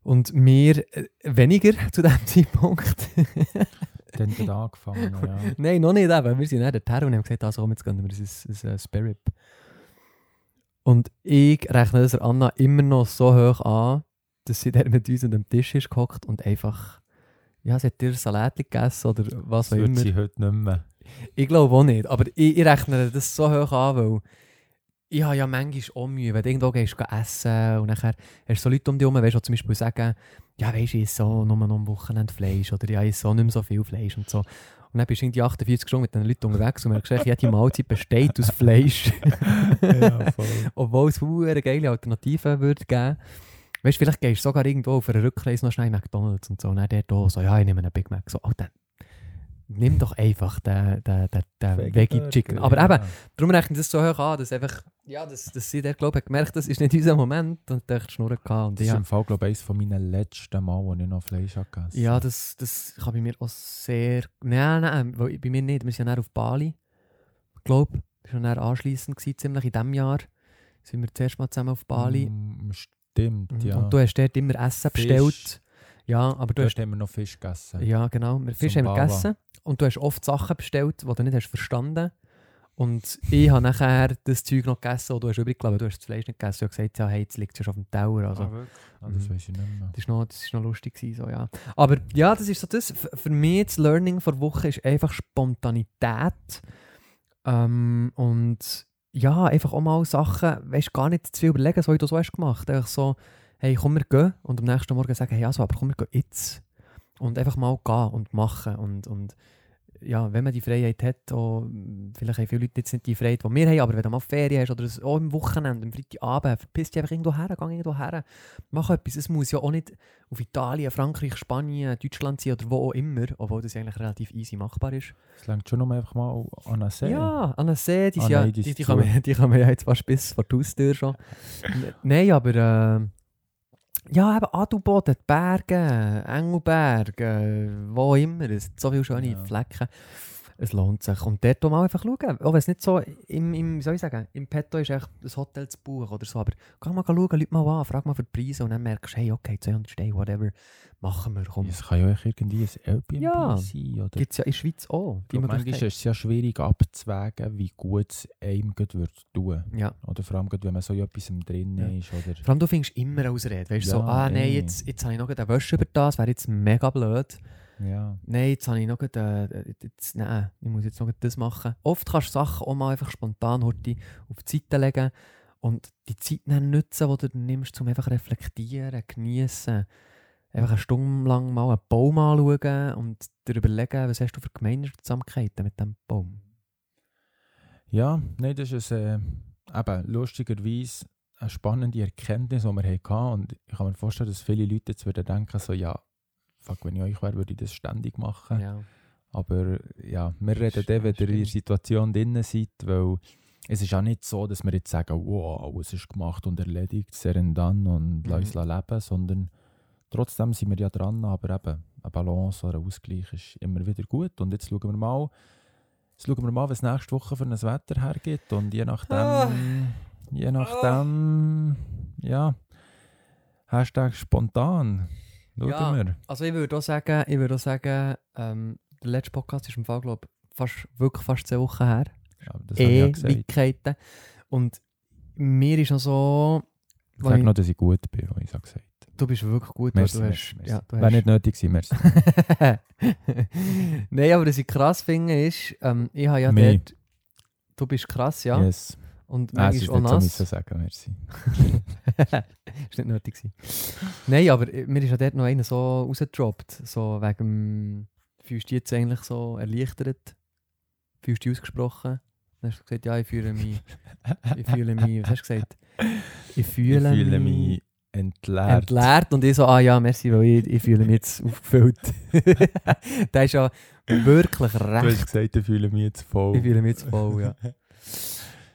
Speaker 3: Und wir äh, weniger zu diesem Zeitpunkt.
Speaker 2: Dann hat angefangen, ja.
Speaker 3: Nein, noch nicht eben. Wir sind dann dorthin und haben gesagt, also komm, jetzt gehen wir ein, ein, ein Spirit. Und ich rechne das Anna immer noch so hoch an, dass sie dort mit uns an dem Tisch ist gehockt und einfach ja, sie hat ihr Salat gegessen oder was
Speaker 2: Das
Speaker 3: auch immer.
Speaker 2: sie heute nicht mehr.
Speaker 3: Ich glaube auch nicht, aber ich, ich rechne das so hoch an, weil ich habe ja manchmal auch Mühe, wenn du irgendwo gehst, gehst essen und nachher hast du so Leute um dich herum, weißt, die zum Beispiel sagen, ja weisst du, ich so nur noch am Wochenende Fleisch oder ja, ich so nicht mehr so viel Fleisch und so. Und dann bist du irgendwie 48 Stunden mit den Leuten unterwegs und merkst, jede Mahlzeit besteht aus Fleisch.
Speaker 2: ja, voll.
Speaker 3: Obwohl es eine geile Alternativen würde geben. Weißt du, vielleicht gehst du sogar irgendwo auf einer Rückreise noch schnell McDonalds und so. Und dann auch so, ja, ich nehme einen Big Mac. So, oh, dann nimm doch einfach den, den, den, den Veggie Chicken. Aber
Speaker 2: ja.
Speaker 3: eben, darum rechne ich das so hoch an, dass einfach, ja, dass, dass sie der glaube ich gemerkt, das ist nicht unser Moment und echt Schnurren gehabt. Und
Speaker 2: Das ist
Speaker 3: ja,
Speaker 2: im Fall, glaube ich, eines von meinen letzten Mal, wo ich noch Fleisch habe gegessen
Speaker 3: ja, das, das kann bei mir auch sehr, nein, nein, bei mir nicht. Wir sind ja auf Bali, ich glaube, das war dann anschliessend gewesen, ziemlich in diesem Jahr. Sind wir zuerst mal zusammen auf Bali.
Speaker 2: Mm, stimmt,
Speaker 3: Mhm.
Speaker 2: ja.
Speaker 3: Und du hast dort immer Essen
Speaker 2: Fisch.
Speaker 3: bestellt. Ja, aber du
Speaker 2: du
Speaker 3: hast
Speaker 2: hast immer noch Fisch gegessen.
Speaker 3: Ja, genau. Wir Fisch haben wir
Speaker 2: Baba.
Speaker 3: gegessen. Und du hast oft Sachen bestellt, die du nicht hast verstanden Und ich habe nachher das Zeug noch gegessen, und du hast übrig gelassen, du hast das Fleisch nicht gegessen. Du hast gesagt, ja, hey, jetzt liegt es schon auf dem Teller. Also,
Speaker 2: Ah, wirklich? Ah, das
Speaker 3: Mhm.
Speaker 2: weiß ich nicht mehr.
Speaker 3: das, ist noch, das ist noch lustig gewesen, so, ja. Aber ja, das ist so das. Für mich das Learning der Woche ist einfach Spontanität. Ähm, und ja, einfach auch mal Sachen, weißt gar nicht zu viel überlegen, so wie du so hast gemacht. Einfach so, hey, komm, wir gehen. Und am nächsten Morgen sagen, hey, also, aber komm, wir gehen jetzt. Und einfach mal gehen und machen. Und, und ja, wenn man die Freiheit hat, auch, vielleicht haben viele Leute jetzt nicht die Freiheit, die wir haben, aber wenn du mal Ferien hast oder auch im Wochenende, am Freitagabend, verpiss dich einfach irgendwo her, geh irgendwo her. Mach etwas. Es muss ja auch nicht auf Italien, Frankreich, Spanien, Deutschland sein oder wo auch immer, obwohl das eigentlich relativ easy machbar ist.
Speaker 2: Es längt schon nur einfach mal an einen See.
Speaker 3: Ja, an einem See, die,
Speaker 2: Ah,
Speaker 3: ja,
Speaker 2: die
Speaker 3: die, die, kann man, die kann man ja jetzt fast bis vor die Haustür schon. Nein, aber äh, ja, eben Adelboden, die Berge, Engelberg, äh, wo immer, es sind so viele schöne
Speaker 2: Ja.
Speaker 3: Flecken. Es lohnt sich. Und dort mal einfach schauen. Auch wenn es nicht so im, im, wie soll ich sagen, im Petto ist echt ein Hotel zu buchen oder so. Aber geh mal schauen, Leute mal an, frag mal für die Preise und dann merkst du, hey, okay, 200 Steine, whatever, machen wir, komm.
Speaker 2: Es kann ja auch irgendwie ein Airbnb
Speaker 3: Ja.
Speaker 2: sein. Oder
Speaker 3: Gibt es ja in der Schweiz auch, die
Speaker 2: manchmal ist es ja schwierig abzuwägen, wie gut es einem wird tun.
Speaker 3: Ja.
Speaker 2: Oder vor allem, wenn man so in etwas drin
Speaker 3: Ja.
Speaker 2: ist. Oder
Speaker 3: Vor allem, du findest immer eine Ausrede. Weißt du, so,
Speaker 2: Ja,
Speaker 3: ah nein, jetzt, jetzt habe ich noch eine Wäsche über das, wäre jetzt mega blöd.
Speaker 2: Ja.
Speaker 3: Nein, jetzt habe ich noch gerade, äh, jetzt, nein, ich muss jetzt noch das machen. Oft kannst du Sachen auch mal einfach spontan heute auf die Seite legen und die Zeit dann nutzen, die du nimmst, um einfach reflektieren, genießen. Einfach eine Stunde lang mal einen Baum anschauen und dir überlegen, was hast du für Gemeinsamkeiten mit diesem Baum.
Speaker 2: Ja, nein, das ist äh, eben lustigerweise eine spannende Erkenntnis, die wir hatten. Und ich kann mir vorstellen, dass viele Leute jetzt würden denken, so, ja, fuck, wenn ich euch wäre, würde ich das ständig machen.
Speaker 3: Ja.
Speaker 2: Aber ja, wir reden dann, wenn ihr in der. Situation drin seid, weil es ist auch nicht so, dass wir jetzt sagen, wow, alles ist gemacht und erledigt, sehr und dann und
Speaker 3: Mhm.
Speaker 2: lass uns leben, sondern trotzdem sind wir ja dran, aber eben eine Balance oder ein Ausgleich ist immer wieder gut. Und jetzt schauen wir mal, jetzt schauen wir mal, was nächste Woche für ein Wetter hergibt und je nachdem,
Speaker 3: Ah.
Speaker 2: je nachdem, ja, Hashtag spontan, schauen
Speaker 3: Ja.
Speaker 2: wir.
Speaker 3: Also ich würde auch sagen, ich würde auch sagen ähm, der letzte Podcast ist im Fall, glaube fast, wirklich fast zwei Wochen her.
Speaker 2: Ja, das habe ich ja gesagt.
Speaker 3: Ewigkeiten. Und mir ist noch so,
Speaker 2: Ich sage
Speaker 3: ich-
Speaker 2: noch, dass ich gut bin, was ich sage gesagt
Speaker 3: du bist wirklich gut,
Speaker 2: Merci,
Speaker 3: du
Speaker 2: merci,
Speaker 3: hast...
Speaker 2: merci.
Speaker 3: Ja, du
Speaker 2: Wäre
Speaker 3: hast
Speaker 2: nicht nötig gewesen, merci.
Speaker 3: Nein, aber was ich krass finde ist, ähm, ich habe ja
Speaker 2: Mich.
Speaker 3: dort... Du bist krass, ja.
Speaker 2: Yes.
Speaker 3: Und
Speaker 2: Nein,
Speaker 3: manchmal auch
Speaker 2: so,
Speaker 3: nass.
Speaker 2: sagen, merci.
Speaker 3: ist nicht nötig gewesen. Nein, aber äh, mir ist ja dort noch einer so rausgedroppt. So wegen dem... Fühlst du jetzt eigentlich so erleichtert? Fühlst du dich ausgesprochen? Dann hast du gesagt, ja, ich fühle mich... Ich fühle mich... Was hast du gesagt? Ich
Speaker 2: Ich
Speaker 3: fühle,
Speaker 2: fühle mich entleert.
Speaker 3: entleert und ich so, ah ja, merci, weil ich, ich fühle mich jetzt aufgefüllt. der ist ja wirklich
Speaker 2: Du
Speaker 3: recht.
Speaker 2: hast gesagt, ich fühle mich jetzt voll.
Speaker 3: Ich fühle mich jetzt voll, ja.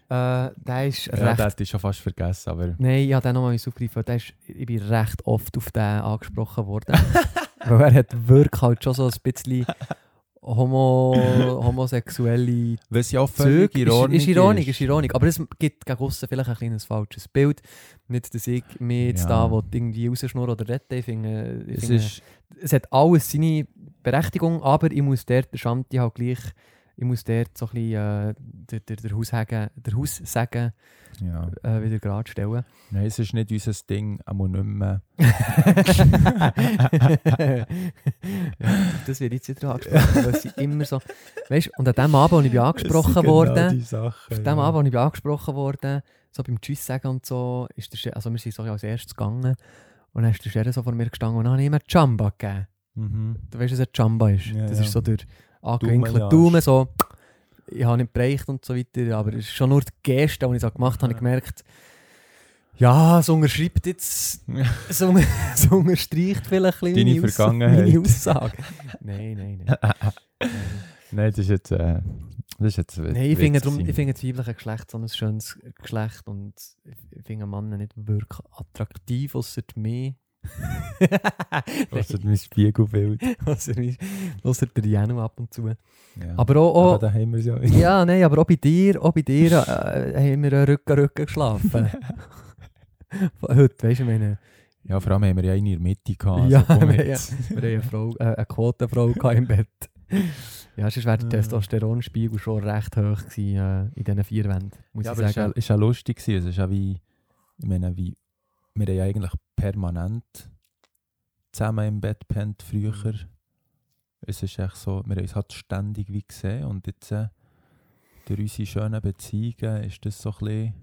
Speaker 3: äh, der ist
Speaker 2: ja,
Speaker 3: recht...
Speaker 2: das hätte ich schon fast vergessen, aber
Speaker 3: Nein, ich habe den nochmal aufgegriffen. Der ist, ich bin recht oft auf den angesprochen worden. weil er hat wirklich halt schon so ein bisschen homo, homosexuelle
Speaker 2: was ja auch völlig
Speaker 3: Züge.
Speaker 2: ironisch
Speaker 3: ist, ist ironisch, ist ironisch. Aber es gibt gegen aussen vielleicht ein kleines falsches Bild. Nicht, dass ich mich jetzt
Speaker 2: Ja.
Speaker 3: da irgendwie rausschnurren oder retten finde, ich
Speaker 2: Es
Speaker 3: finde
Speaker 2: ist,
Speaker 3: es hat alles seine Berechtigung, aber ich muss der Shanti halt gleich ich muss dort so ein bisschen äh, der, der, der Haushagen, der Haussagen
Speaker 2: Ja.
Speaker 3: äh, wieder gerade stellen.
Speaker 2: Nein, es ist nicht unser Ding, einmal nicht mehr.
Speaker 3: ja, das wird jetzt wieder angesprochen, weil sie immer so... Weißt, und an dem Abend, als ich angesprochen
Speaker 2: genau
Speaker 3: wurde,
Speaker 2: die Sachen,
Speaker 3: auf dem Abend, als ich angesprochen wurde, so beim Tschüss sagen und so, ist der, also wir sind so als erstes gegangen und dann ist der Scherer so vor mir gestanden und dann habe ich ihm eine Jamba gegeben.
Speaker 2: Mhm.
Speaker 3: Du weißt, was ein Jamba ist?
Speaker 2: Ja,
Speaker 3: das
Speaker 2: ja.
Speaker 3: ist so
Speaker 2: Daumenarsch.
Speaker 3: Daumen, so. Ich habe nicht bereicht und so weiter, aber schon nur die Geste, die ich so gemacht habe, habe ich gemerkt, ja, es unterschreibt jetzt, es, un- es unterstreicht vielleicht ein bisschen
Speaker 2: Deine
Speaker 3: meine Aus-
Speaker 2: Vergangenheit.
Speaker 3: meine Aussage. nein, nein, nein. nein.
Speaker 2: Nein, das ist jetzt. Äh, das ist jetzt
Speaker 3: Nein, ich finde, drum, ich finde das weibliche Geschlecht so ein schönes Geschlecht und ich finde Männer nicht wirklich attraktiv, außer mir.
Speaker 2: Das ist mein Spiegelbild.
Speaker 3: Ausser der Janu ab und zu.
Speaker 2: Ja.
Speaker 3: Aber auch,
Speaker 2: Aber
Speaker 3: auch
Speaker 2: da haben wir es ja.
Speaker 3: ja, nein, aber auch bei dir, auch bei dir äh, haben wir einen Rücken Rücken geschlafen. Heute, weißt du, meine,
Speaker 2: ja, vor allem haben wir ja eine in der Mitte gehabt.
Speaker 3: Ja,
Speaker 2: also
Speaker 3: wir-
Speaker 2: jetzt.
Speaker 3: wir haben eine, Frau, äh, eine Quotenfrau im Bett. Ja, sonst wäre der
Speaker 2: Ja.
Speaker 3: Testosteronspiegel schon recht hoch gewesen äh, in diesen vier Wänden, muss
Speaker 2: Ja,
Speaker 3: ich
Speaker 2: aber es
Speaker 3: sagen.
Speaker 2: war ja, ja lustig. Es ist ja wie, ich meine, wie, wir haben ja eigentlich permanent zusammen im Bett gepennt früher. Es ist echt so, wir haben uns halt ständig wie gesehen und jetzt äh, durch unsere schönen Beziehungen ist das so ein bisschen,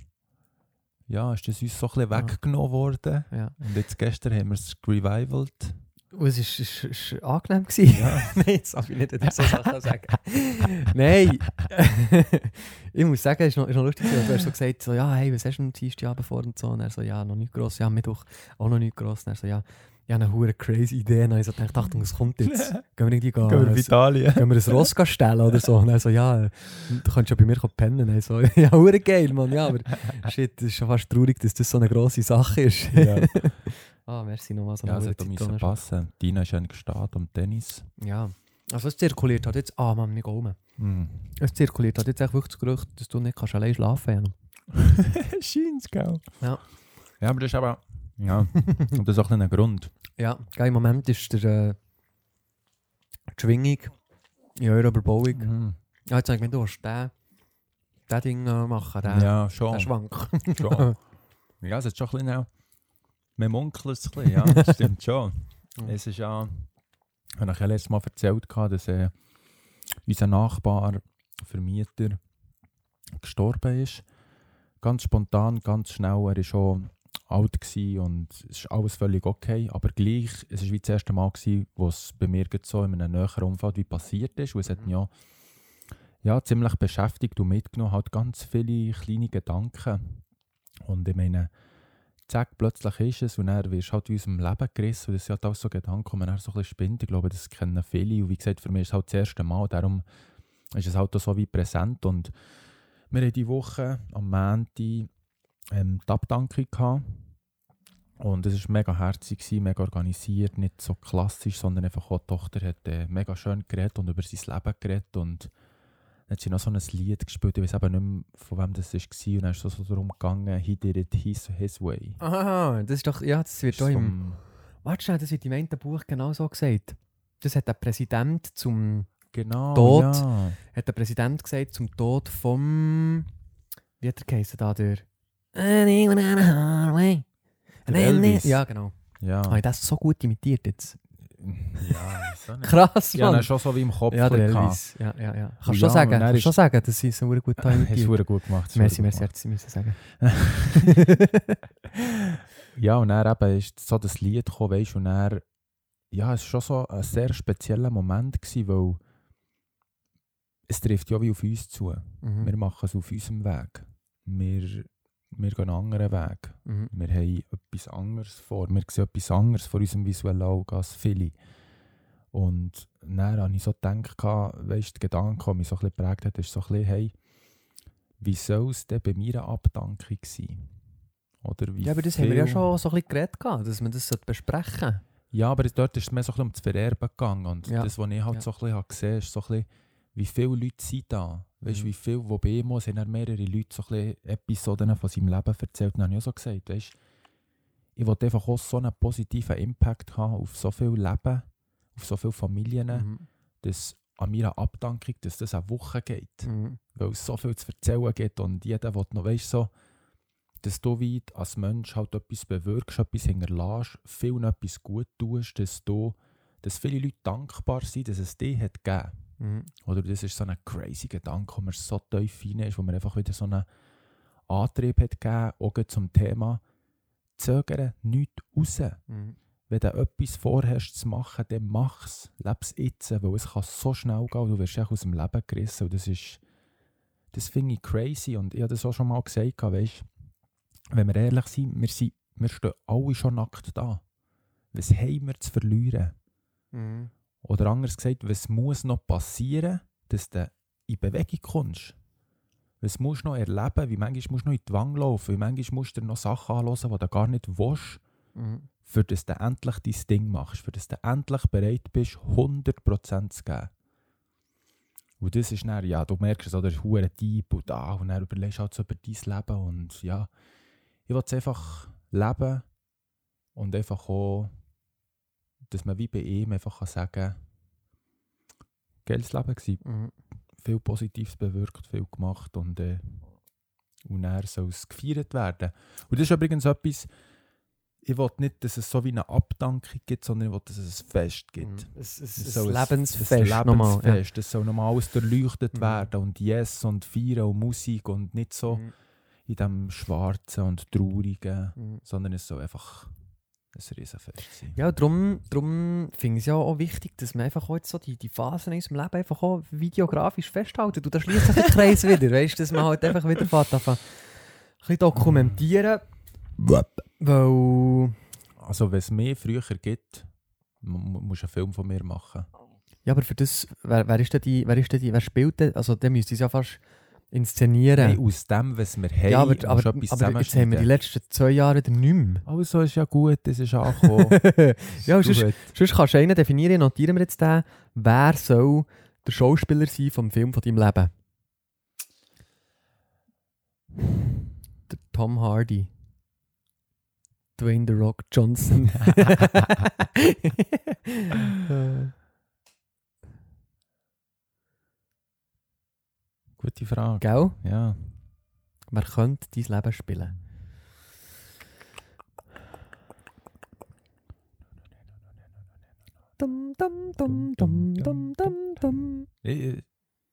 Speaker 2: ja, ist das uns so ein bisschen weggenommen worden.
Speaker 3: Ja.
Speaker 2: Und jetzt gestern haben wir es revivalt.
Speaker 3: Und es ist, ist, ist angenehm gewesen.
Speaker 2: Ja.
Speaker 3: Nein, jetzt darf ich nicht wieder so Sachen sagen. Nein, ich muss sagen, es ist noch, ist noch lustig. Du hast so gesagt, so, ja, hey, was hast du am Dienstagabend vor und so. Und er so, ja, noch nicht gross. Ja, Mittwoch auch noch nicht gross. Und er so, ja, ich habe eine hure crazy Idee. Und ich so gedacht, Achtung, es kommt jetzt. Gehen wir irgendwie gehen,
Speaker 2: Gehen wir auf
Speaker 3: äh,
Speaker 2: Italien.
Speaker 3: Gehen wir ein Ross stellen oder so? Und er so, ja, du kannst ja bei mir pennen. Und so, ja, hure geil, Mann. Ja, aber shit, das ist schon fast traurig, dass das so eine grosse Sache ist.
Speaker 2: Ja.
Speaker 3: Ah, merci nochmal. So
Speaker 2: Ja, es auch müssen passen. Dina ist ja gestartet am Tennis.
Speaker 3: Ja. Also es zirkuliert hat jetzt, ah Mann, wir gehen um.
Speaker 2: Mhm.
Speaker 3: Es zirkuliert hat jetzt echt wirklich das Gerücht, dass du nicht kannst allein schlafen kannst.
Speaker 2: Scheint's, gell?
Speaker 3: Ja.
Speaker 2: Ja, aber das ist aber... Ja, und das ist auch ein Grund.
Speaker 3: Ja, gell, im Moment ist der, äh, die Schwingung in eurer Überbauung.
Speaker 2: Mhm.
Speaker 3: Ja, jetzt sag ich mir, du willst den, den Ding äh, machen, den,
Speaker 2: Ja,
Speaker 3: den
Speaker 2: schon.
Speaker 3: Schwank.
Speaker 2: schon. Ja, es ist schon ein bisschen... Man munkelt es ein bisschen, ja, das stimmt schon.
Speaker 3: Mhm.
Speaker 2: Es ist ja... Ich habe euch ja letztes Mal erzählt, dass äh, unser Nachbar, Vermieter, gestorben ist. Ganz spontan, ganz schnell. Er war schon alt und es ist alles völlig okay. Aber gleich, es war wie das erste Mal, gewesen, wo es bei mir so in einem näheren Umfeld wie passiert ist. Und es hat mich ja, ja ziemlich beschäftigt und mitgenommen. Halt ganz viele kleine Gedanken. Und ich meine, zack, plötzlich ist es und dann wirst du halt aus dem Leben gerissen. Und das sind halt auch so Gedanken, die man dann so ein bisschen spinnt. Ich glaube, das kennen viele. Und wie gesagt, für mich ist es halt das erste Mal. Darum ist es halt auch so wie präsent. Und wir hatten diese Woche am Montag ähm, die Abdankung gehabt. Und es war mega herzig, gewesen, mega organisiert, nicht so klassisch, sondern einfach auch die Tochter hat äh, mega schön geredet und über sein Leben geredet. Und dann hat sie noch so ein Lied gespielt, ich weiß eben nicht mehr, von wem das war. Und dann ist es so darum gegangen, he did it his, his way.
Speaker 3: Aha, das ist doch, ja, das wird
Speaker 2: Das ist
Speaker 3: im, warte schnell, das wird im einen Buch genau so gesagt. Das hat der Präsident zum,
Speaker 2: Genau,
Speaker 3: Tod.
Speaker 2: ja.
Speaker 3: hat der Präsident gesagt zum Tod vom, wie hat er geheißen da, der.
Speaker 2: Der Elvis.
Speaker 3: Ja, genau.
Speaker 2: Ja,
Speaker 3: Habe ich das so gut imitiert jetzt?
Speaker 2: Ja.
Speaker 3: Krass,
Speaker 2: Ja,
Speaker 3: Mann.
Speaker 2: dann schon so wie im Kopf.
Speaker 3: Ja, der
Speaker 2: ein
Speaker 3: Elvis. Ja, ja, ja. Kannst
Speaker 2: Ja,
Speaker 3: du schon sagen, kannst
Speaker 2: ist-
Speaker 3: schon sagen, dass sie so gut
Speaker 2: gehabt. Hast du gut gemacht.
Speaker 3: Merci, merci, hätte sie müssen sagen.
Speaker 2: Ja, und dann eben ist so das Lied gekommen, weißt du, und dann, ja, es war schon so ein sehr spezieller Moment, gewesen, weil es trifft ja wie auf uns zu.
Speaker 3: Mhm.
Speaker 2: Wir machen es auf unserem Weg. Wir, wir gehen einen anderen Weg.
Speaker 3: Mhm.
Speaker 2: Wir haben etwas anderes vor. Wir sehen etwas anderes vor unserem visuellen Auge als viele. Und dann habe ich so gedacht, weißt der Gedanke, der mich so ein bisschen geprägt hat, ist so ein bisschen, hey, wie soll es denn bei mir eine Abdankung sein? Oder wie
Speaker 3: Ja, aber das haben wir ja
Speaker 2: viel-
Speaker 3: schon so ein bisschen geredet, dass wir das besprechen.
Speaker 2: Ja, aber dort ist es mehr so ein bisschen um das Vererben gegangen. Und
Speaker 3: Ja.
Speaker 2: das, was ich halt
Speaker 3: Ja.
Speaker 2: so ein bisschen habe gesehen ist so ein bisschen, wie viele Leute sind da? Weißt du,
Speaker 3: Mhm.
Speaker 2: wie viele, wo bei ihm sind dann mehrere Leute so ein Episoden von seinem Leben erzählt. Dann habe ich auch so gesagt, weißt, ich wollte einfach auch so einen positiven Impact haben auf so viele Leben, auf so viele Familien,
Speaker 3: Mhm.
Speaker 2: dass an meiner Abdankung, dass das eine Woche geht.
Speaker 3: Mhm.
Speaker 2: Weil es so viel zu erzählen gibt und jeder, der noch weißt, so, dass du wie als Mensch halt etwas bewirkst, etwas hinterlässt, vielen etwas gut tust, dass, du, dass viele Leute dankbar sind, dass es dich hat gegeben
Speaker 3: Mhm.
Speaker 2: Oder das ist so ein crazy Gedanke, wo man so tief rein ist, wo man einfach wieder so einen Antrieb hat gegeben, auch zum Thema Zögern nichts raus.
Speaker 3: Mhm.
Speaker 2: Wenn du etwas vorhast zu machen, dann mach es. Lebe es jetzt, weil es kann so schnell gehen, du wirst echt aus dem Leben gerissen. Und das ist, das finde ich crazy. Und ich habe das auch schon mal gesagt, weißt, wenn wir ehrlich sind, wir, sind, wir stehen alle schon nackt da. Was haben wir zu verlieren?
Speaker 3: Mhm.
Speaker 2: Oder anders gesagt, was muss noch passieren, dass du in Bewegung kommst? Was musst du noch erleben? Wie manchmal musst du noch in die Wange laufen? Wie manchmal musst du dir noch Sachen anhören, die du gar nicht willst,
Speaker 3: Mhm.
Speaker 2: für das du endlich dein Ding machst, für das du endlich bereit bist, 100% zu geben. Und das ist dann, ja, du merkst es, oder hure deep und da, und dann überlegst du halt so über dein Leben und ja, ich will es einfach leben und einfach auch, dass man wie bei ihm einfach kann sagen geiles Leben gewesen,
Speaker 3: Mhm.
Speaker 2: viel Positives bewirkt, viel gemacht und, äh, und dann soll es gefeiert werden. Und das ist übrigens etwas, ich will nicht, dass es so wie eine Abdankung gibt, sondern ich will, dass es ein Fest gibt.
Speaker 3: Mhm. Es, es,
Speaker 2: Es ein-
Speaker 3: Lebensfest
Speaker 2: ein
Speaker 3: nochmal. Ja.
Speaker 2: Lebensfest. Es soll nochmal alles durchleuchtet
Speaker 3: Mhm.
Speaker 2: werden und Yes und Feiern und Musik und nicht so
Speaker 3: Mhm.
Speaker 2: in dem Schwarzen und Traurigen,
Speaker 3: Mhm.
Speaker 2: sondern es soll einfach ein Riesenfest sein.
Speaker 3: Ja, darum, darum finde ich es ja auch wichtig, dass man einfach jetzt so die, die Phasen in unserem Leben einfach auch videografisch festhalten. Und da schließt sich der Kreis wieder, weißt du, dass man halt einfach wieder fährt, anfangen, ein bisschen dokumentieren. Weil,
Speaker 2: Also wenn es mehr früher gibt, mu- mu- musst du einen Film von mir machen.
Speaker 3: ja, aber für das, wer, wer ist denn die, wer ist denn die, wer spielt denn, also der müsste es ja fast inszenieren.
Speaker 2: Nein, aus dem, was wir haben,
Speaker 3: ja, aber, aber, aber jetzt haben wir die letzten zwei Jahre wieder nicht mehr.
Speaker 2: Also ist ja gut, das ist angekommen.
Speaker 3: ja,
Speaker 2: Ist
Speaker 3: sonst, sonst kannst du einen definieren, notieren wir jetzt den, wer soll der Schauspieler sein vom Film von deinem Leben? Der Tom Hardy. Dwayne The Rock Johnson.
Speaker 2: Gute Frage.
Speaker 3: Gell?
Speaker 2: Ja.
Speaker 3: Wer könnte dein Leben spielen? Dum, dum, dum, dum, dum, dum, dum.
Speaker 2: Ich,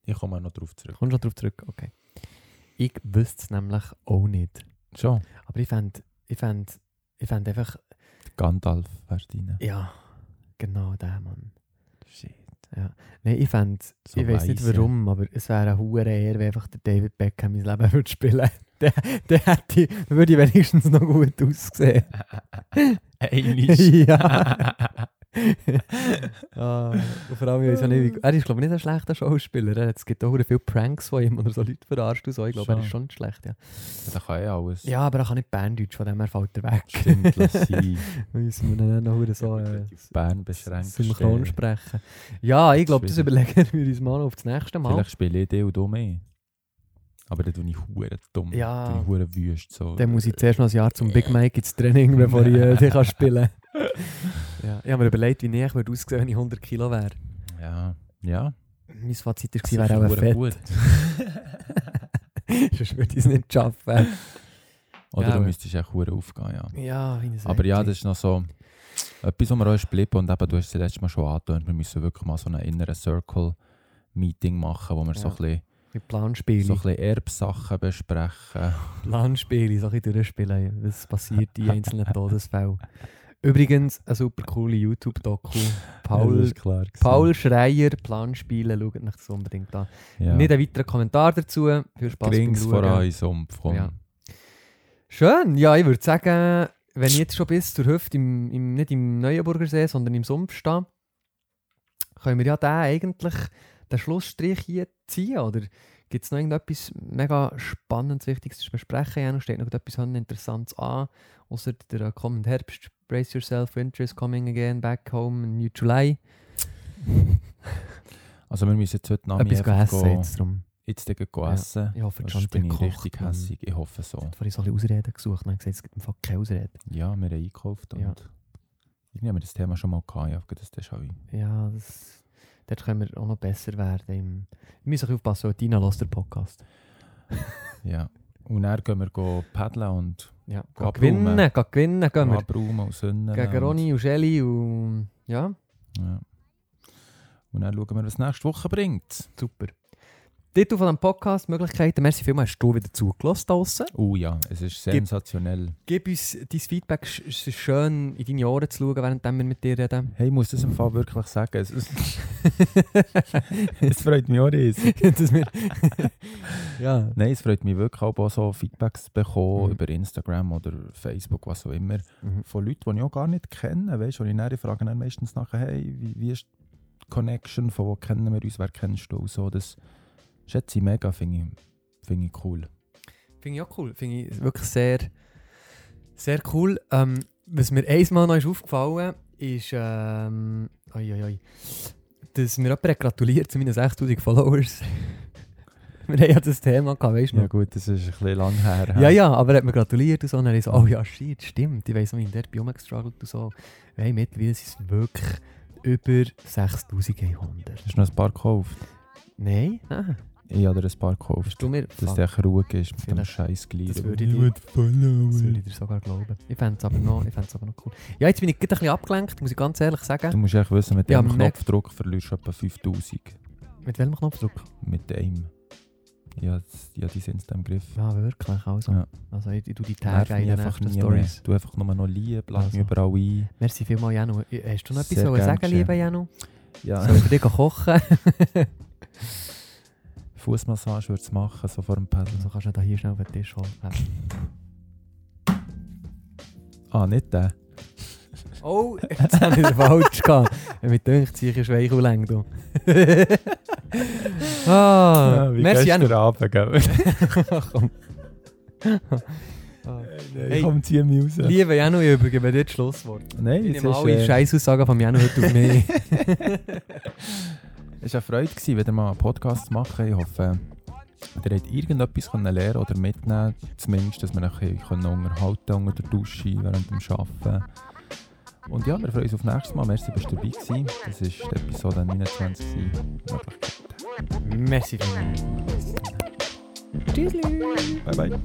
Speaker 2: ich komme noch drauf zurück.
Speaker 3: Kommst du noch drauf zurück? Okay. Ich wüsste es nämlich auch nicht.
Speaker 2: Schon.
Speaker 3: Aber ich fände ich fänd, ich fänd einfach,
Speaker 2: Gandalf wärst rein.
Speaker 3: ja, genau der Mann.
Speaker 2: Shit.
Speaker 3: Nein, ich fände,
Speaker 2: So
Speaker 3: ich weiß nicht warum, aber es wäre eine hohe Ehre, wenn einfach der David Beckham mein Leben würde spielen Der, der hätte, würde ich wenigstens noch gut aussehen.
Speaker 2: Eilish.
Speaker 3: ja. ah, und vor allem, ich weiß auch nicht, wie, er ist glaube ich nicht ein schlechter Schauspieler. Er hat, es gibt auch viele Pranks von ihm oder so Leute verarscht und so. Ich glaube, er ist schon nicht schlecht, ja.
Speaker 2: Da kann ja alles.
Speaker 3: Ja, aber er kann nicht Berndeutsch, von dem her fällt er weg.
Speaker 2: Stimmt, lass sein.
Speaker 3: Müssen wir dann noch so äh,
Speaker 2: Bern beschränkt.
Speaker 3: synchron sprechen. Ja, ich glaube, das überlegen wir uns mal auf das nächste Mal.
Speaker 2: Vielleicht spiele ich den und du mehr. Aber dann tue ich hure dumm.
Speaker 3: Ja.
Speaker 2: Dann tue ich hure wüst. So.
Speaker 3: Dann muss ich zuerst noch ein Jahr zum Big Mike ins Training, bevor ich äh, den kann spielen kann. Ja, ich habe mir überlegt, wie näher ich würde aussehen, wenn ich 100 Kilo wäre.
Speaker 2: Ja. Ja.
Speaker 3: Mein Fazit war,
Speaker 2: Das
Speaker 3: wäre auch
Speaker 2: hure
Speaker 3: Fett.
Speaker 2: gut.
Speaker 3: Sonst würde ich es nicht schaffen.
Speaker 2: Oder
Speaker 3: Ja,
Speaker 2: du
Speaker 3: aber-
Speaker 2: müsstest echt hure aufgehen, ja.
Speaker 3: Ja, wie
Speaker 2: Aber ja, das ist noch so etwas, was mir auch ist geblieben. Und eben, du hast es letztes Mal schon angetönt, wir müssen wirklich mal so ein inneren Circle-Meeting machen, wo wir so
Speaker 3: Ja.
Speaker 2: ein bisschen,
Speaker 3: Mit Planspiele.
Speaker 2: so ein bisschen Erbsachen besprechen.
Speaker 3: Planspiele, so ein bisschen durchspielen, was passiert in einzelnen Todesfällen. Übrigens, eine super coole YouTube-Doku. Paul,
Speaker 2: klar.
Speaker 3: Paul Schreier, Planspiele, schaut euch das unbedingt an.
Speaker 2: ja.
Speaker 3: Nicht ein weiterer Kommentar dazu. Viel Spaß beim
Speaker 2: Grings
Speaker 3: Schauen.
Speaker 2: voran in Sumpf. Komm.
Speaker 3: Ja. Schön, ja, ich würde sagen, wenn ich jetzt schon bis zur Hüfte, im, im, nicht im Neuenburger See, sondern im Sumpf stehe, können wir ja den eigentlich den Schlussstrich hier ziehen, oder? Gibt es noch irgendetwas mega Spannendes, Wichtiges zu besprechen? Ja, steht noch etwas Interessantes an, außer der kommende Herbst. Brace yourself, winter is coming again, back home in New July.
Speaker 2: Also wir müssen jetzt heute Nachmittag
Speaker 3: Etwas essen
Speaker 2: go-
Speaker 3: jetzt drum.
Speaker 2: jetzt gehen
Speaker 3: Ja.
Speaker 2: essen.
Speaker 3: Ich hoffe, John
Speaker 2: bin ich richtig hässig. Ich hoffe so.
Speaker 3: Jetzt habe ich so ein bisschen Ausreden gesucht und habe gesagt, es gibt einfach keine Ausreden.
Speaker 2: Ja, wir haben eingekauft und
Speaker 3: Ja.
Speaker 2: haben wir das Thema schon mal gehabt. Ja, das ist auch
Speaker 3: Ja, das, dort können wir auch noch besser werden. Im, wir müssen aufpassen, weil Tina hört den Podcast.
Speaker 2: Ja. Und dann gehen wir paddeln und
Speaker 3: Ja,
Speaker 2: Geh
Speaker 3: gehen gewinnen, gehen gewinnen, gehen wir.
Speaker 2: abräumen und sünden.
Speaker 3: Gegen Ronny und Shelly und ja,
Speaker 2: Ja. Und dann schauen wir, was nächste Woche bringt.
Speaker 3: super. Titel von diesem Podcast, Möglichkeiten, merci vielmals, hast du wieder zugelassen draussen.
Speaker 2: Oh ja, es ist
Speaker 3: Gib-
Speaker 2: sensationell.
Speaker 3: Gib uns dein Feedback, es ist schön in deine Ohren zu schauen, während wir mit dir reden.
Speaker 2: Hey, ich muss das im Fall wirklich sagen. Es, es, freut mich auch riesig.
Speaker 3: Ja.
Speaker 2: Nein, es freut mich wirklich auch, so Feedbacks zu bekommen
Speaker 3: Mhm.
Speaker 2: über Instagram oder Facebook, was auch immer.
Speaker 3: Mhm.
Speaker 2: Von Leuten, die ich auch gar nicht kenne. Weißt du, und ich dann frage dann meistens nachher, hey, wie, wie ist die Connection, von wo kennen wir uns, wer kennst du? So, das schätze ich mega, finde ich, finde ich cool.
Speaker 3: Finde ich auch cool. Finde ich wirklich sehr, sehr cool. Ähm, was mir einmal noch ist aufgefallen ist, ähm, oi, oi, oi, dass mir jemand gratuliert zu meinen 6000 Followers. wir haben ja das Thema gehabt, weißt du
Speaker 2: Ja
Speaker 3: noch?
Speaker 2: gut, das ist ein bisschen lang her.
Speaker 3: Ja, ja, aber er hat mir gratuliert und so. Und dann so, oh ja, shit, stimmt. Ich weiss noch, wie ich dort bei rumgestruggelt und so. Hey, mittlerweile sind es wirklich über 6100.
Speaker 2: Hast du noch ein paar gekauft?
Speaker 3: Nein, nein.
Speaker 2: Ich habe dir ein paar gekauft.
Speaker 3: Du.
Speaker 2: Dass der ruhig ist mit dem scheiß Glied.
Speaker 3: das würde ich dir- Das würde ich dir sogar glauben. Ich fände es aber, noch- ich aber noch cool. Ja, jetzt bin ich gerade ein bisschen abgelenkt, muss ich ganz ehrlich
Speaker 2: Du
Speaker 3: sagen.
Speaker 2: musst echt wissen, mit
Speaker 3: Ja,
Speaker 2: dem Knopfdruck verlierst du etwa 5000.
Speaker 3: Mit welchem Knopfdruck?
Speaker 2: Mit einem. Ja, ja die sind im Griff.
Speaker 3: Ja, wirklich. Also,
Speaker 2: Ja.
Speaker 3: also ich, ich tue die Tage ein,
Speaker 2: einfach
Speaker 3: nächsten
Speaker 2: nie mehr.
Speaker 3: Stories.
Speaker 2: Du einfach nur noch lieb, lad
Speaker 3: Also.
Speaker 2: mich überall ein.
Speaker 3: Merci vielmals, Janu. Hast du noch etwas
Speaker 2: gern
Speaker 3: sagen, lieber Janu?
Speaker 2: Ja,
Speaker 3: Soll ich für dich kochen?
Speaker 2: Fußmassage würde es machen, so vor dem Paddeln.
Speaker 3: so kannst du da hier schnell auf den Tisch holen.
Speaker 2: Ah, nicht der.
Speaker 3: Oh, jetzt habe ich den falsch gehabt. Mit denkt, ziehe ich Schweich und Länge. du. ah, merci, Janu.
Speaker 2: Abend, gell?
Speaker 3: Komm.
Speaker 2: Nein,
Speaker 3: Hey.
Speaker 2: komm, zieh mich raus.
Speaker 3: Lieber Janu, ich übergebe dir das Schlusswort.
Speaker 2: Nein,
Speaker 3: Ich nehme alle
Speaker 2: äh,
Speaker 3: Scheißaussagen von Janu heute auf mich.
Speaker 2: Es war eine Freude, wieder mal einen Podcast zu machen. Ich hoffe, ihr habt irgendetwas lernen oder mitnehmen Zumindest, dass wir euch unterhalten können unter der Dusche, während dem Arbeiten. Und ja, wir freuen uns auf nächstes Mal. Merci, dass du dabei gewesen. Das war die Episode 29.
Speaker 3: Merci vielmals. Tschüss.
Speaker 2: Bye, bye.